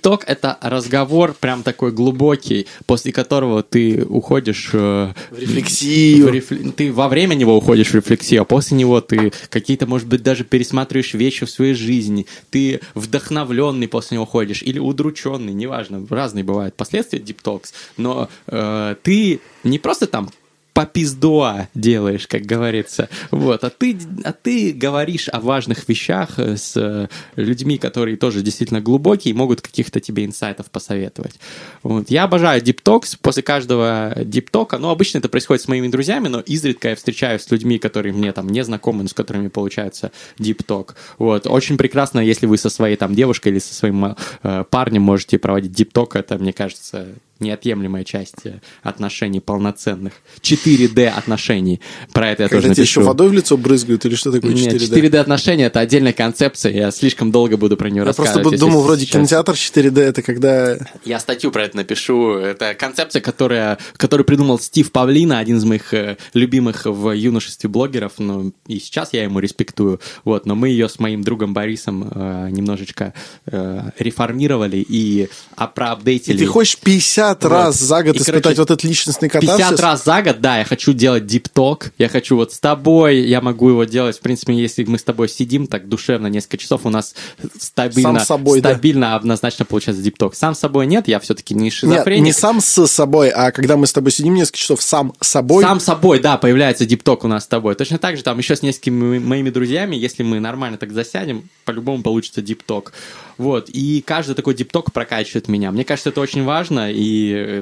talk — это разговор прям такой глубокий, после которого ты уходишь... э, В рефлексию. в Ты во время него уходишь в рефлексию, а после него ты какие-то, может быть, даже пересматриваешь вещи в своей жизни. Ты вдохновленный после него ходишь или удрученный, неважно, разные бывают последствия talks, но э, ты не просто там по пиздуа делаешь, как говорится. Вот. А, ты, а ты говоришь о важных вещах э, с э, людьми, которые тоже действительно глубокие и могут каких-то тебе инсайтов посоветовать. Вот. Я обожаю Talks. После каждого Talk, ну, обычно это происходит с моими друзьями, но изредка я встречаюсь с людьми, которые мне там не знакомы, но с которыми получается Talk. Вот. Очень прекрасно, если вы со своей там девушкой или со своим э, парнем можете проводить Talk. Это, мне кажется, неотъемлемая часть э, отношений полноценных. 4D отношений. Про это я Когда тоже тебе еще напишу. водой в лицо брызгают или что такое 4D? Нет, 4D отношения это отдельная концепция, я слишком долго буду про нее Я просто рассказывать. буду- если думал, вроде сейчас- кинотеатр 4D, это когда... Я статью про это напишу. Это концепция, которая, которую придумал Стив Павлина, один из моих э, любимых в юношестве блогеров. Ну, и сейчас я ему респектую. Вот, но мы ее с моим другом Борисом э, немножечко э, реформировали и И опроапдейтили. ты хочешь 50 Вот. раз за год И, испытать короче, вот этот личностный катарсис? 50 раз за год, да, я хочу делать дипток, я хочу вот с тобой, я могу его делать, в принципе, если мы с тобой сидим так душевно несколько часов, у нас стабильно, Сам собой, да. стабильно однозначно получается дипток. Сам с собой нет, я все-таки не Нет, шизофреник. не сам с собой, а когда мы с тобой сидим несколько часов сам собой. Сам собой, да, появляется дипток у нас с тобой. Точно так же там еще с несколькими моими друзьями, если мы нормально так засядем, по-любому получится дипток. Вот, и каждый такой дипток прокачивает меня. Мне кажется, это очень важно, и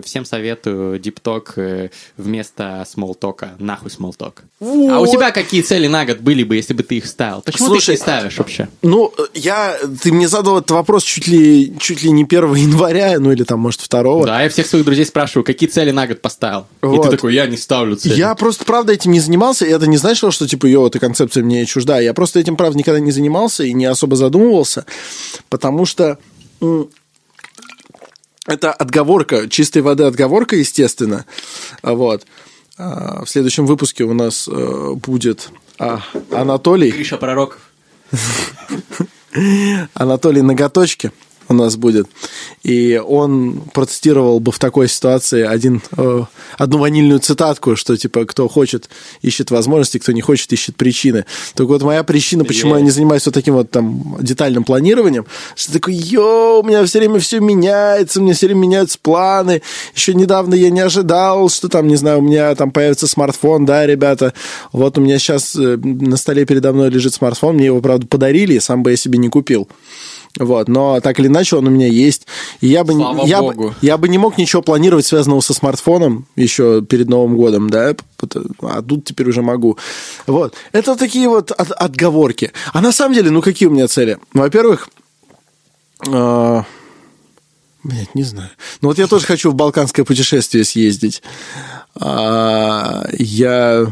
всем советую дипток э, вместо смолтока. Нахуй смолток. А у Вот. тебя какие цели на год были бы, если бы ты их ставил? Почему Слушай, ты их не ставишь вообще? Ну, я, ты мне задал этот вопрос чуть ли, чуть ли не 1 января, ну или там, может, 2. Да, я всех своих друзей спрашиваю, какие цели на год поставил? И Вот. ты такой, я не ставлю цели. Я просто, правда, этим не занимался, и это не значило, что, типа, йо, эта концепция мне чужда. Я просто этим, правда, никогда не занимался и не особо задумывался, потому что это отговорка, чистой воды отговорка, естественно. А Вот. А, В следующем выпуске у нас э, будет а, Анатолий. Гриша Пророков. Анатолий Ноготочки у нас будет. И он протестировал бы в такой ситуации один, э, одну ванильную цитатку, что типа кто хочет, ищет возможности, кто не хочет, ищет причины. Так вот моя причина, почему я не занимаюсь вот таким вот там детальным планированием, что такой, йоу, у меня все время все меняется, у меня все время меняются планы. Еще недавно я не ожидал, что там, не знаю, у меня там появится смартфон, да, ребята. Вот у меня сейчас э, на столе передо мной лежит смартфон, мне его, правда, подарили, сам бы я себе не купил. Вот, но так или иначе он у меня есть. И я бы, Слава я, богу. бы, я бы не мог ничего планировать, связанного со смартфоном еще перед Новым годом, да, а тут теперь уже могу. Вот. Это такие вот от- отговорки. А на самом деле, ну какие у меня цели? Во-первых, а, Блять, не знаю. Ну вот я тоже хочу в балканское путешествие съездить. А, я,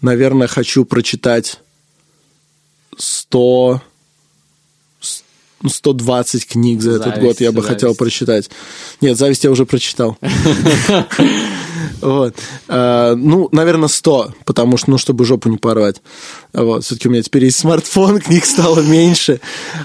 наверное, хочу прочитать 100... с- ну, 120 книг за этот Зависть, год я бы зависть. хотел прочитать. Нет, зависть я уже прочитал. Вот. А, Ну, наверное, 100, потому что, ну, чтобы жопу не порвать. Вот. Все-таки у меня теперь есть смартфон, книг стало меньше.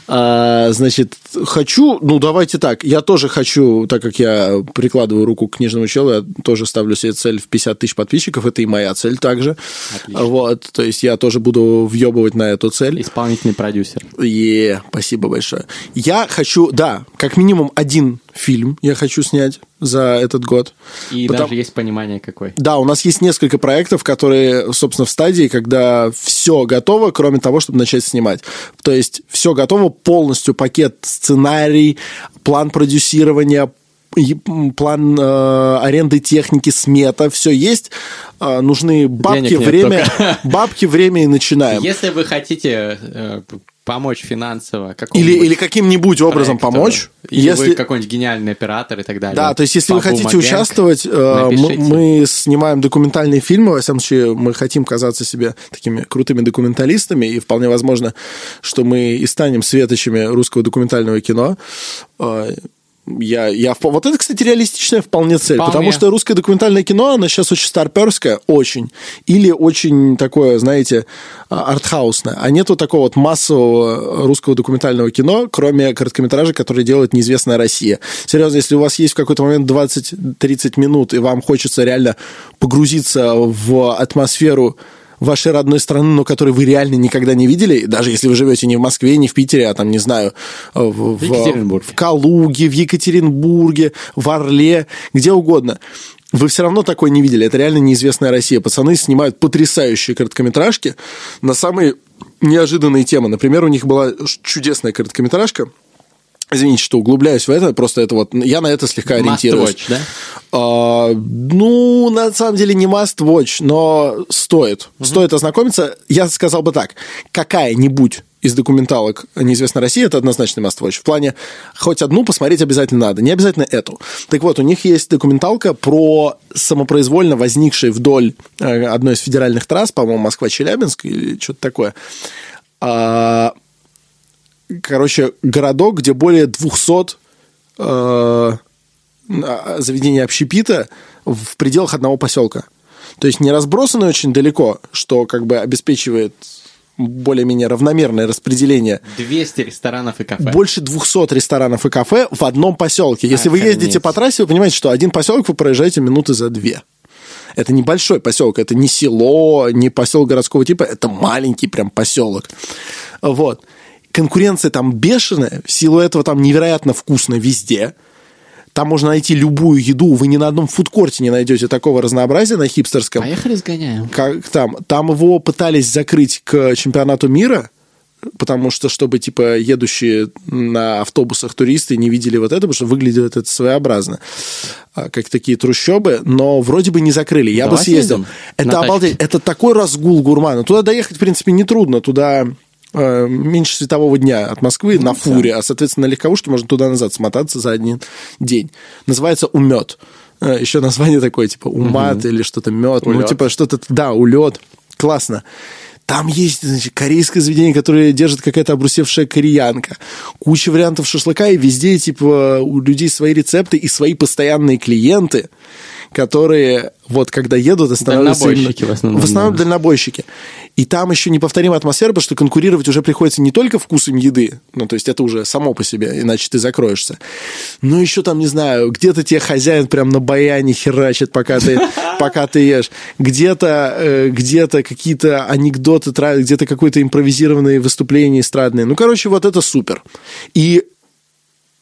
А, Значит, хочу, ну, давайте так, я тоже хочу, так как я прикладываю руку к книжному челу, я тоже ставлю себе цель в 50 тысяч подписчиков, это и моя цель также. Отлично. Вот, то есть я тоже буду въебывать на эту цель. Исполнительный продюсер. Е, спасибо большое. Я хочу, да, как минимум один фильм я хочу снять за этот год. И Потому- даже есть понимание какой. Да, у нас есть несколько проектов, которые, собственно, в стадии, когда все готово, кроме того, чтобы начать снимать. То есть все готово, полностью пакет, сценарий, план продюсирования, план э, аренды техники, смета, все есть. Э, нужны бабки, Денег время, бабки, время и начинаем. Если вы хотите э, помочь финансово Или, или каким-нибудь образом проекту, помочь. Или если... вы какой-нибудь гениальный оператор и так далее. Да, то есть, если вы Бабу хотите Магэнг, участвовать, э, мы, напишите. мы снимаем документальные фильмы, во всяком случае, мы хотим казаться себе такими крутыми документалистами, и вполне возможно, что мы и станем светочами русского документального кино. Я, я, вот это, кстати, реалистичная вполне цель, Вполне. потому что русское документальное кино, оно сейчас очень старперское, очень, или очень такое, знаете, а, артхаусное. А нету такого вот массового русского документального кино, кроме короткометражек, которые делает неизвестная Россия. Серьезно, если у вас есть в какой-то момент 20-30 минут, и вам хочется реально погрузиться в атмосферу вашей родной страны, но которой вы реально никогда не видели, даже если вы живете не в Москве, не в Питере, а там, не знаю, в, в, Екатеринбурге. в Калуге, в Екатеринбурге, в Орле, где угодно. Вы все равно такое не видели. Это реально неизвестная Россия. Пацаны снимают потрясающие короткометражки на самые неожиданные темы. Например, у них была чудесная короткометражка. Извините, что углубляюсь в это, просто это вот я на это слегка Must ориентируюсь. watch, да? А, ну, на самом деле не must watch, но стоит. Стоит ознакомиться. Я сказал бы так. Какая-нибудь из документалок «Неизвестная Россия» — это однозначно must watch. В плане хоть одну посмотреть обязательно надо, не обязательно эту. Так вот, у них есть документалка про самопроизвольно возникший вдоль э, одной из федеральных трасс, по-моему, Москва-Челябинск или что-то такое, а, короче, городок, где более 200 э, заведений общепита в пределах одного поселка. То есть не разбросаны очень далеко, что как бы обеспечивает более-менее равномерное распределение. 200 ресторанов и кафе. Больше 200 ресторанов и кафе в одном поселке. Если Охренеть. вы ездите по трассе, вы понимаете, что один поселок вы проезжаете минуты за две. Это небольшой поселок, это не село, не поселок городского типа, это маленький прям поселок. Вот. Конкуренция там бешеная, в силу этого там невероятно вкусно везде – там можно найти любую еду. Вы ни на одном фудкорте не найдете такого разнообразия на хипстерском. Поехали сгоняем. Как там. Там его пытались закрыть к чемпионату мира, потому что, чтобы, типа, едущие на автобусах туристы не видели вот это, потому что выглядит это своеобразно, а, как такие трущобы, но вроде бы не закрыли. Я Давай бы съездил. Это обалдеть. Это такой разгул гурмана. Туда доехать, в принципе, нетрудно. Туда меньше светового дня от Москвы ну, на фуре, да. а, соответственно, на легковушке можно туда-назад смотаться за один день. Называется «Умет». Э, Еще название такое, типа «Умат» угу. или что-то «Мед». Ну, типа что-то, да, «Улет». Классно. Там есть значит, корейское заведение, которое держит какая-то обрусевшая кореянка. Куча вариантов шашлыка, и везде, типа, у людей свои рецепты и свои постоянные клиенты – которые вот когда едут, останавливаются... Дальнобойщики именно, в основном. В основном дальнобойщики. И там еще неповторимая атмосфера, потому что конкурировать уже приходится не только вкусом еды, ну, то есть это уже само по себе, иначе ты закроешься, но еще там, не знаю, где-то тебе хозяин прям на баяне херачит, пока ты, пока ты ешь, где-то э, где-то какие-то анекдоты где-то какое-то импровизированное выступление эстрадное. Ну, короче, вот это супер. И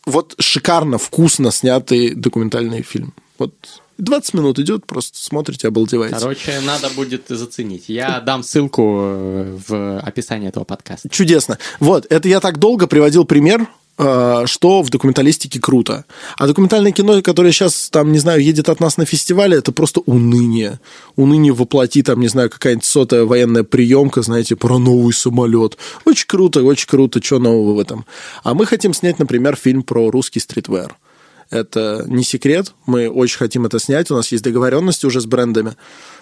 вот шикарно, вкусно снятый документальный фильм. Вот 20 минут идет, просто смотрите, обалдеваете. Короче, надо будет заценить. Я дам ссылку э, в описании этого подкаста. Чудесно. Вот, это я так долго приводил пример, э, что в документалистике круто. А документальное кино, которое сейчас, там, не знаю, едет от нас на фестивале, это просто уныние. Уныние во плоти, там, не знаю, какая-нибудь сотая военная приемка, знаете, про новый самолет. Очень круто, очень круто, что нового в этом. А мы хотим снять, например, фильм про русский стритвер. Это не секрет, мы очень хотим это снять, у нас есть договоренности уже с брендами,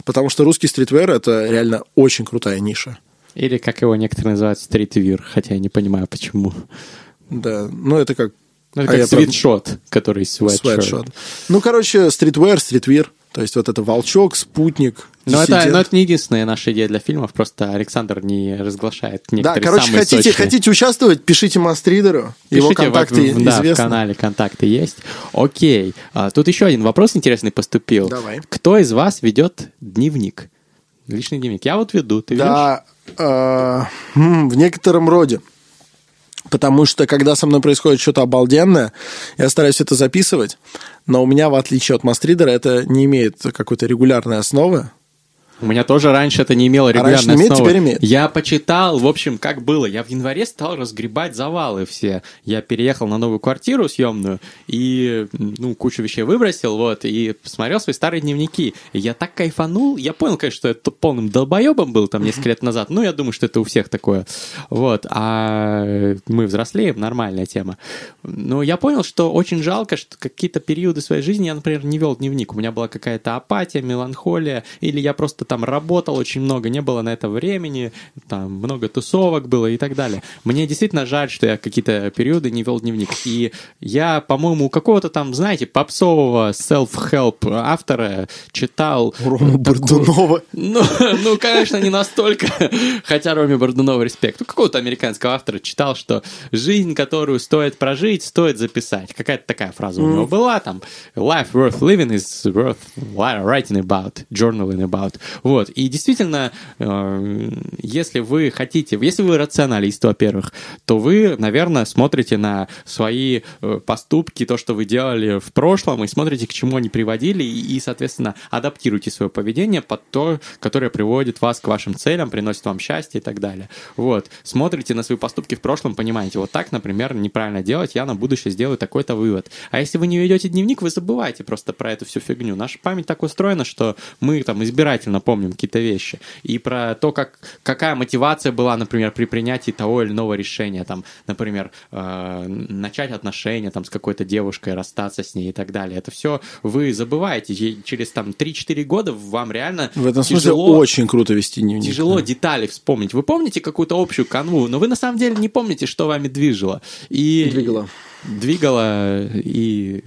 потому что русский стритвер – это реально очень крутая ниша. Или, как его некоторые называют, стритвир, хотя я не понимаю, почему. Да, ну это как... Ну, это а как свитшот, прав... который свитшот. Ну, короче, стритвер, стритвир. То есть вот это волчок, спутник. Но это, но это не единственная наша идея для фильмов, просто Александр не разглашает некоторые Да, короче, хотите, сочные. хотите участвовать, пишите Мастридеру, его контакты в, да, известны. в канале контакты есть. Окей, а, тут еще один вопрос интересный поступил. Давай. Кто из вас ведет дневник? Личный дневник. Я вот веду, ты да, ведешь? Э, в некотором роде. Потому что, когда со мной происходит что-то обалденное, я стараюсь это записывать, но у меня, в отличие от Мастридера, это не имеет какой-то регулярной основы. У меня тоже раньше это не имело регулярной а раньше не имеет, имеет. Я почитал, в общем, как было. Я в январе стал разгребать завалы все. Я переехал на новую квартиру съемную и, ну, кучу вещей выбросил, вот, и посмотрел свои старые дневники. И я так кайфанул. Я понял, конечно, что это полным долбоебом был там несколько лет назад. Ну, я думаю, что это у всех такое. Вот. А мы взрослеем, нормальная тема. Но я понял, что очень жалко, что какие-то периоды своей жизни я, например, не вел дневник. У меня была какая-то апатия, меланхолия, или я просто там работал очень много, не было на это времени, там много тусовок было и так далее. Мне действительно жаль, что я какие-то периоды не вел дневник. И я, по-моему, у какого-то там, знаете, попсового self-help автора читал... Рома Бордунова. Ну, ну, конечно, не настолько, хотя Роме Бордунова респект. У какого-то американского автора читал, что жизнь, которую стоит прожить, стоит записать. Какая-то такая фраза у него была там. Life worth living is worth writing about, journaling about. Вот. И действительно, э, если вы хотите, если вы рационалист, во-первых, то вы, наверное, смотрите на свои э, поступки, то, что вы делали в прошлом, и смотрите, к чему они приводили, и, соответственно, адаптируйте свое поведение под то, которое приводит вас к вашим целям, приносит вам счастье и так далее. Вот. Смотрите на свои поступки в прошлом, понимаете, вот так, например, неправильно делать, я на будущее сделаю такой-то вывод. А если вы не ведете дневник, вы забываете просто про эту всю фигню. Наша память так устроена, что мы там избирательно помним какие-то вещи. И про то, как, какая мотивация была, например, при принятии того или иного решения. Там, например, э, начать отношения там, с какой-то девушкой, расстаться с ней и так далее. Это все вы забываете. И через там 3-4 года вам реально В этом смысле тяжело, очень круто вести дневник. тяжело детали вспомнить. Вы помните какую-то общую канву, но вы на самом деле не помните, что вами движило. И Двигало. Двигала и,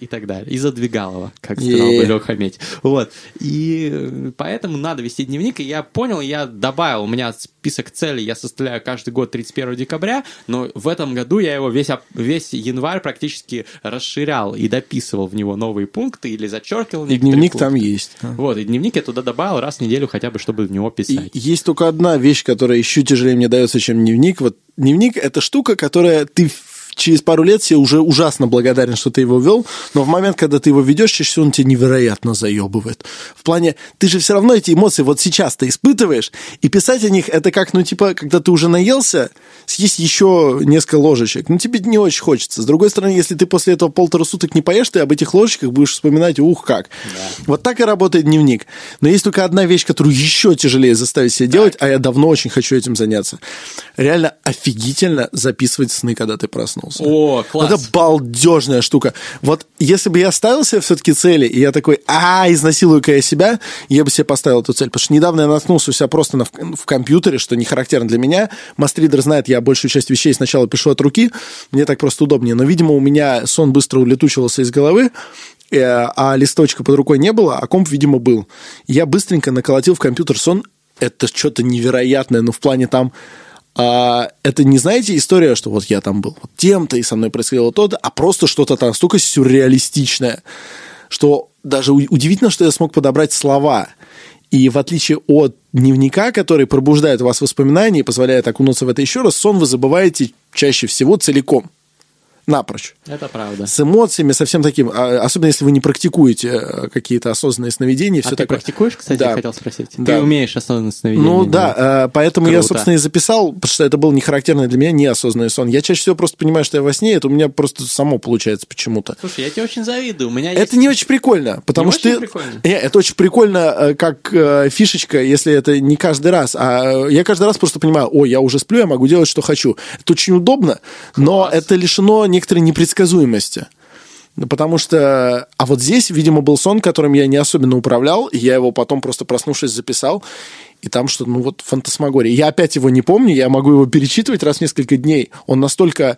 и так далее. И задвигалова, как сказал бы. Леха Медь. Вот. И э, поэтому надо вести дневник. И я понял, я добавил, у меня список целей я составляю каждый год 31 декабря, но в этом году я его весь, весь январь практически расширял и дописывал в него новые пункты или зачеркивал И дневник пункты. там есть. Вот, и дневник я туда добавил раз в неделю хотя бы, чтобы в него И писать. есть только одна вещь, которая еще тяжелее мне дается, чем дневник. Вот дневник – это штука, которая ты через пару лет себе уже ужасно благодарен, что ты его вел, но в момент, когда ты его ведешь, чаще всего он тебя невероятно заебывает. В плане, ты же все равно эти эмоции вот сейчас ты испытываешь, и писать о них это как, ну, типа, когда ты уже наелся, съесть еще несколько ложечек. Ну, тебе не очень хочется. С другой стороны, если ты после этого полтора суток не поешь, ты об этих ложечках будешь вспоминать, ух, как. Вот так и работает дневник. Но есть только одна вещь, которую еще тяжелее заставить себя делать, а я давно очень хочу этим заняться. Реально офигительно записывать сны, когда ты проснулся. О, класс. Это балдежная штука. Вот если бы я ставил себе все-таки цели, и я такой, а, изнасилую-ка я себя, я бы себе поставил эту цель. Потому что недавно я наткнулся у себя просто на, в, компьютере, что не характерно для меня. Мастридер знает, я большую часть вещей сначала пишу от руки, мне так просто удобнее. Но, видимо, у меня сон быстро улетучивался из головы, э, а листочка под рукой не было, а комп, видимо, был. Я быстренько наколотил в компьютер сон. Это что-то невероятное, ну, в плане там... а, это не, знаете, история, что вот я там был вот тем-то, и со мной происходило то-то, а просто что-то там столько сюрреалистичное, что даже удивительно, что я смог подобрать слова. И в отличие от дневника, который пробуждает у вас воспоминания и позволяет окунуться в это еще раз, сон вы забываете чаще всего целиком, напрочь Это правда. с эмоциями, со всем таким, а, особенно если вы не практикуете э, какие-то осознанные сновидения, А все ты такое. практикуешь, кстати, Да. я хотел спросить? Да. Ты умеешь осознанно сновидение Ну делать? да, э, поэтому я, Круто. собственно, и записал, потому что это был не характерный для меня неосознанный сон. Я чаще всего просто понимаю, что я во сне, это у меня просто само получается почему-то. Слушай, я тебе очень завидую. У меня есть... Это не очень прикольно, потому Не что очень ты... прикольно? Не, это очень прикольно, э, как э, фишечка, если это не каждый раз. А э, я каждый раз просто понимаю, ой, я уже сплю, я могу делать, что хочу. Это очень удобно, но Класс. это лишено некоторой непредсказуемости. Ну, Потому что... А вот здесь, видимо, был сон, которым я не особенно управлял, и я его потом просто проснувшись записал, и там что-то, ну вот, фантасмагория. Я опять его не помню, я могу его перечитывать раз в несколько дней. Он настолько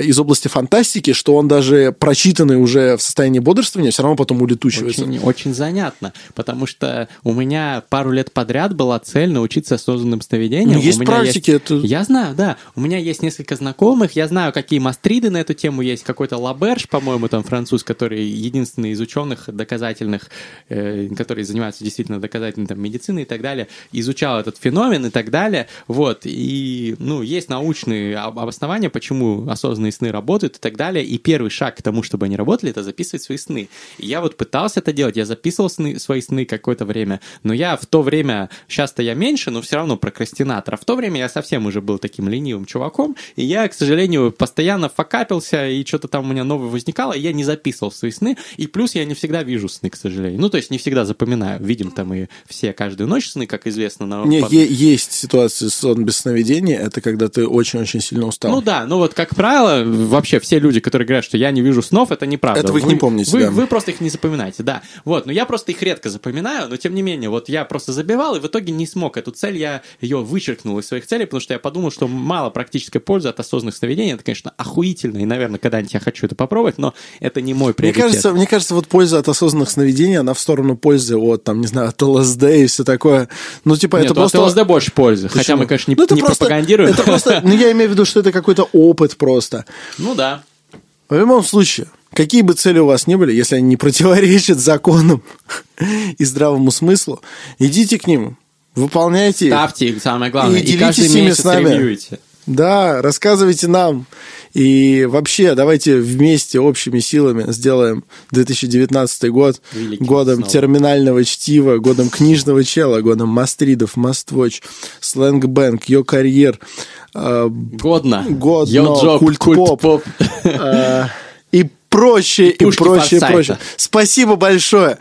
из области фантастики, что он даже прочитанный уже в состоянии бодрствования, все равно потом улетучивается. Очень, очень занятно, потому что у меня пару лет подряд была цель научиться осознанным сновидениям. Ну, есть У меня практики, это- Я знаю, да. У меня есть несколько знакомых, я знаю, какие мастриды на эту тему есть. Какой-то Лаберж, по-моему, там француз, который единственный из ученых доказательных, э, которые занимаются действительно доказательной там, медициной и так далее, изучал этот феномен и так далее. Вот. И, ну, есть научные об- обоснования, почему осознанные сны работают и так далее. И первый шаг к тому, чтобы они работали, это записывать свои сны. И я вот пытался это делать, я записывал сны, свои сны какое-то время, но я в то время, сейчас-то я меньше, но все равно прокрастинатор. А в то время я совсем уже был таким ленивым чуваком, и я, к сожалению, постоянно факапился, и что-то там у меня новое возникало, и я не записывал свои сны, и плюс я не всегда вижу сны, к сожалению. Ну, то есть не всегда запоминаю. Видим там и все каждую ночь сны, как известно. На... Не, под- е- есть ситуации сон без сновидения, это когда ты очень-очень сильно устал. Ну да, ну вот как правило, вообще все люди, которые говорят, что я не вижу снов, это неправда. Это вы их не помните, Вы, да. вы просто их не запоминаете, да. Вот, но я просто их редко запоминаю, но тем не менее, вот я просто забивал и в итоге не смог эту цель, я ее вычеркнул из своих целей, потому что я подумал, что мало практической пользы от осознанных сновидений. Это, конечно, охуительно, и, наверное, когда-нибудь я хочу это попробовать, но это не мой Мне приоритет. кажется, мне кажется, вот польза от осознанных сновидений, она в сторону пользы от, там, не знаю, от ЛСД и все такое. Ну, типа, Нет, это у просто... ЛСД больше пользы, хотя Почему? мы, конечно, не, Ну, это не просто- пропагандируем. Это просто, ну, я имею в виду, что это какой-то опыт просто. Ну да. В любом случае, какие бы цели у вас ни были, если они не противоречат законам и здравому смыслу, идите к ним, выполняйте. Ставьте их, самое главное. И И, делитесь каждый ими с нами. Да, рассказывайте нам. И вообще, давайте вместе, общими силами сделаем 2019 год Великим годом снова. терминального чтива, годом книжного чела, годом мастридов, маствоч, сленг-бэнк, йо карьер, э, Годно. Годно, Йо-джоб, культ-поп. культ-поп. э, и прочее, и прочее, Форсайта. прочее. Спасибо большое.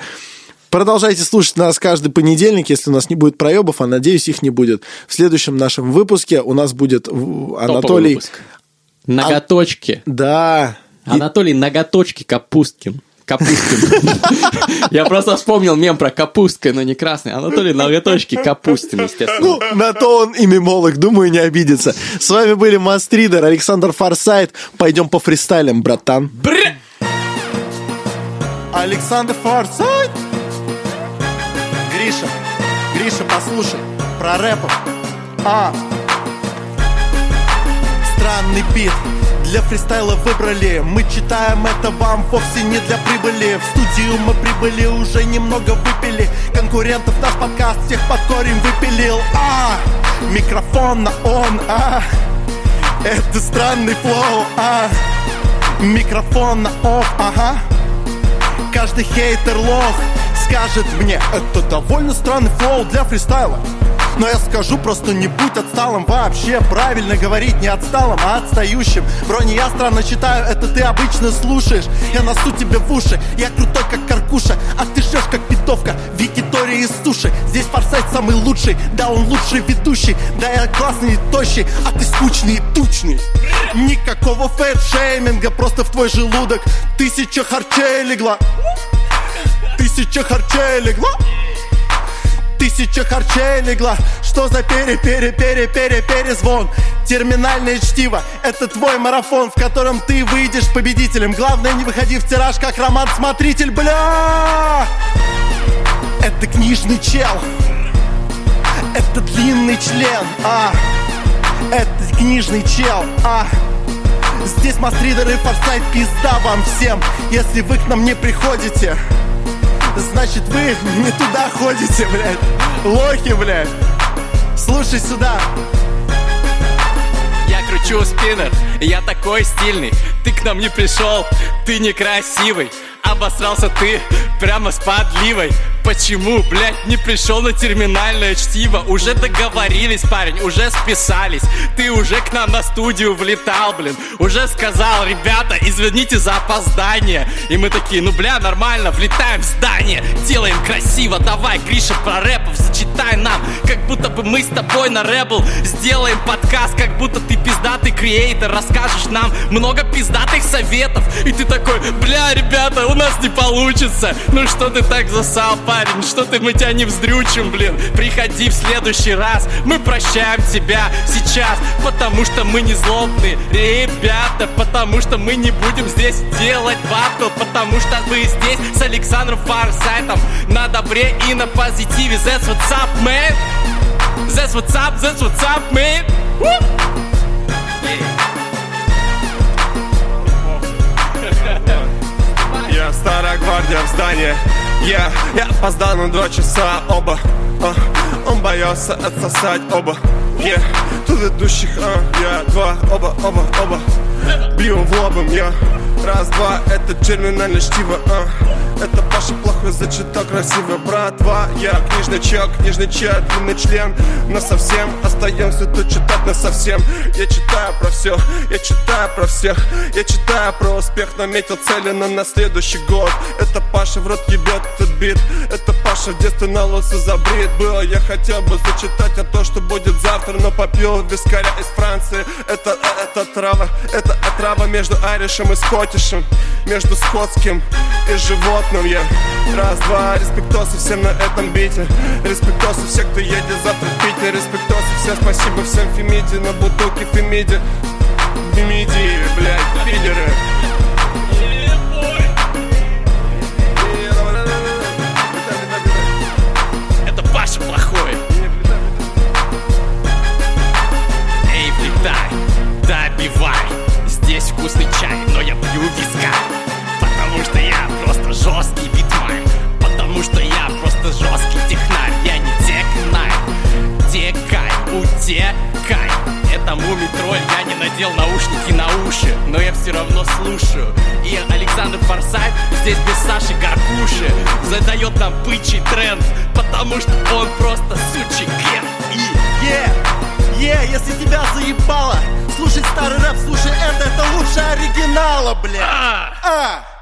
Продолжайте слушать нас каждый понедельник, если у нас не будет проебов, а надеюсь, их не будет. В следующем нашем выпуске у нас будет Анатолий... Ноготочки. А... Да. Анатолий Ноготочки Капусткин. Капустин. Я просто вспомнил мем про капустка, но не красный. Анатолий Ноготочки Капустин, естественно. Ну, на то он и мемолог, думаю, не обидится. С вами были Мастридер, Александр Форсайт. Пойдем по фристайлям, братан. Бр! Александр Форсайт! Гриша, Гриша, послушай, про рэпов. А, странный бит для фристайла выбрали. Мы читаем это вам вовсе не для прибыли. В студию мы прибыли, уже немного выпили. Конкурентов наш подкаст всех под корень выпилил. А, микрофон на он, а. Это странный флоу, а. Микрофон на офф, ага. Каждый хейтер лох скажет мне Это довольно странный флоу для фристайла но я скажу, просто не будь отсталым. Вообще Правильно говорить не отсталым, а отстающим. Бро, не я странно читаю, это ты обычно слушаешь. Я носу тебе в уши, я крутой как каркуша. А ты шешь как питовка в Викитории из суши. Здесь форсайт самый лучший, да он лучший ведущий. Да я классный и тощий, а ты скучный и тучный. Никакого фэт-шейминга, просто в твой желудок. Тысяча харчей легла. Тысяча харчей легла Тысяча харчей легла. Что за пере-пере-пере-пере-перезвон Терминальное чтиво Это твой марафон, в котором ты выйдешь победителем. Главное, не выходи в тираж, как роман-смотритель Бля! Это книжный чел. Это длинный член, а. Это книжный чел, а. Здесь мастридеры форсайт пизда вам всем. Если вы к нам не приходите Значит, вы не туда ходите, блядь. Лохи, блядь. Слушай сюда. Я кручу спиннер, я такой стильный. Ты к нам не пришел, ты некрасивый. Обосрался ты прямо с подливой. Почему, блядь, не пришел на терминальное чтиво? Уже договорились, парень, уже списались. Ты уже к нам на студию влетал, блин. Уже сказал, ребята, извините за опоздание. И мы такие, ну бля, нормально, влетаем в здание. Делаем красиво, давай, Гриша, про рэпов зачитай нам. Как будто бы мы с тобой на рэбл Сделаем подкаст, как будто ты пиздатый креатор. Расскажешь нам много пиздатых советов. И ты такой, бля, ребята, у нас не получится Ну что ты так засал, парень? что ты, мы тебя не вздрючим, блин? Приходи в следующий раз, мы прощаем тебя сейчас. Потому что мы не злобные ребята Потому что мы не будем здесь делать батл. Потому что вы здесь с Александром Фарсайтом На добре и на позитиве. That's what's up, man. That's what's up, that's what's up, man. Woo! Я старая гвардия в здании yeah, Я опоздал на два часа оба uh, Он боялся отсосать оба yeah, Тут идущих, uh, я два, оба, оба, оба Бью в лобом, я. Раз, два, это терминальное чтиво, uh. Это Паша плохой зачитал красиво Братва, я книжный чел, книжный чел, длинный член. Но совсем остаемся тут читать на совсем. Я читаю про все, я читаю про всех. Я читаю про успех, наметил цели на, на следующий год. Это Паша в рот ебет этот бит. Это Паша в детстве на лысо забрит. Было, я хотел бы зачитать о том, что будет завтра Но попил вискаря из Франции. Это, э, это трава, это отрава между Айришем и Скотишем Между скотским и животным окном я. Раз-два, респектосы всем на этом бите. Респектосы все, кто едет завтра в Питер. Респектосы всем, спасибо всем Фемиде. На бутылке Фемиде. Фемиде, блядь, пидеры. Это Паша плохой. Эй, влетай, добивай. Здесь вкусный чай, но я пью виска жесткий битман Потому что я просто жесткий технарь Я не технарь Текай, утекай Это мумий-тролль, я не надел наушники на уши Но я все равно слушаю И Александр Форсайт здесь без Саши Гаркуши Задает нам бычий тренд Потому что он просто сучий ген И, yeah, yeah, если тебя заебало Слушай старый рэп, слушай это, это лучше оригинала, бля. А. а.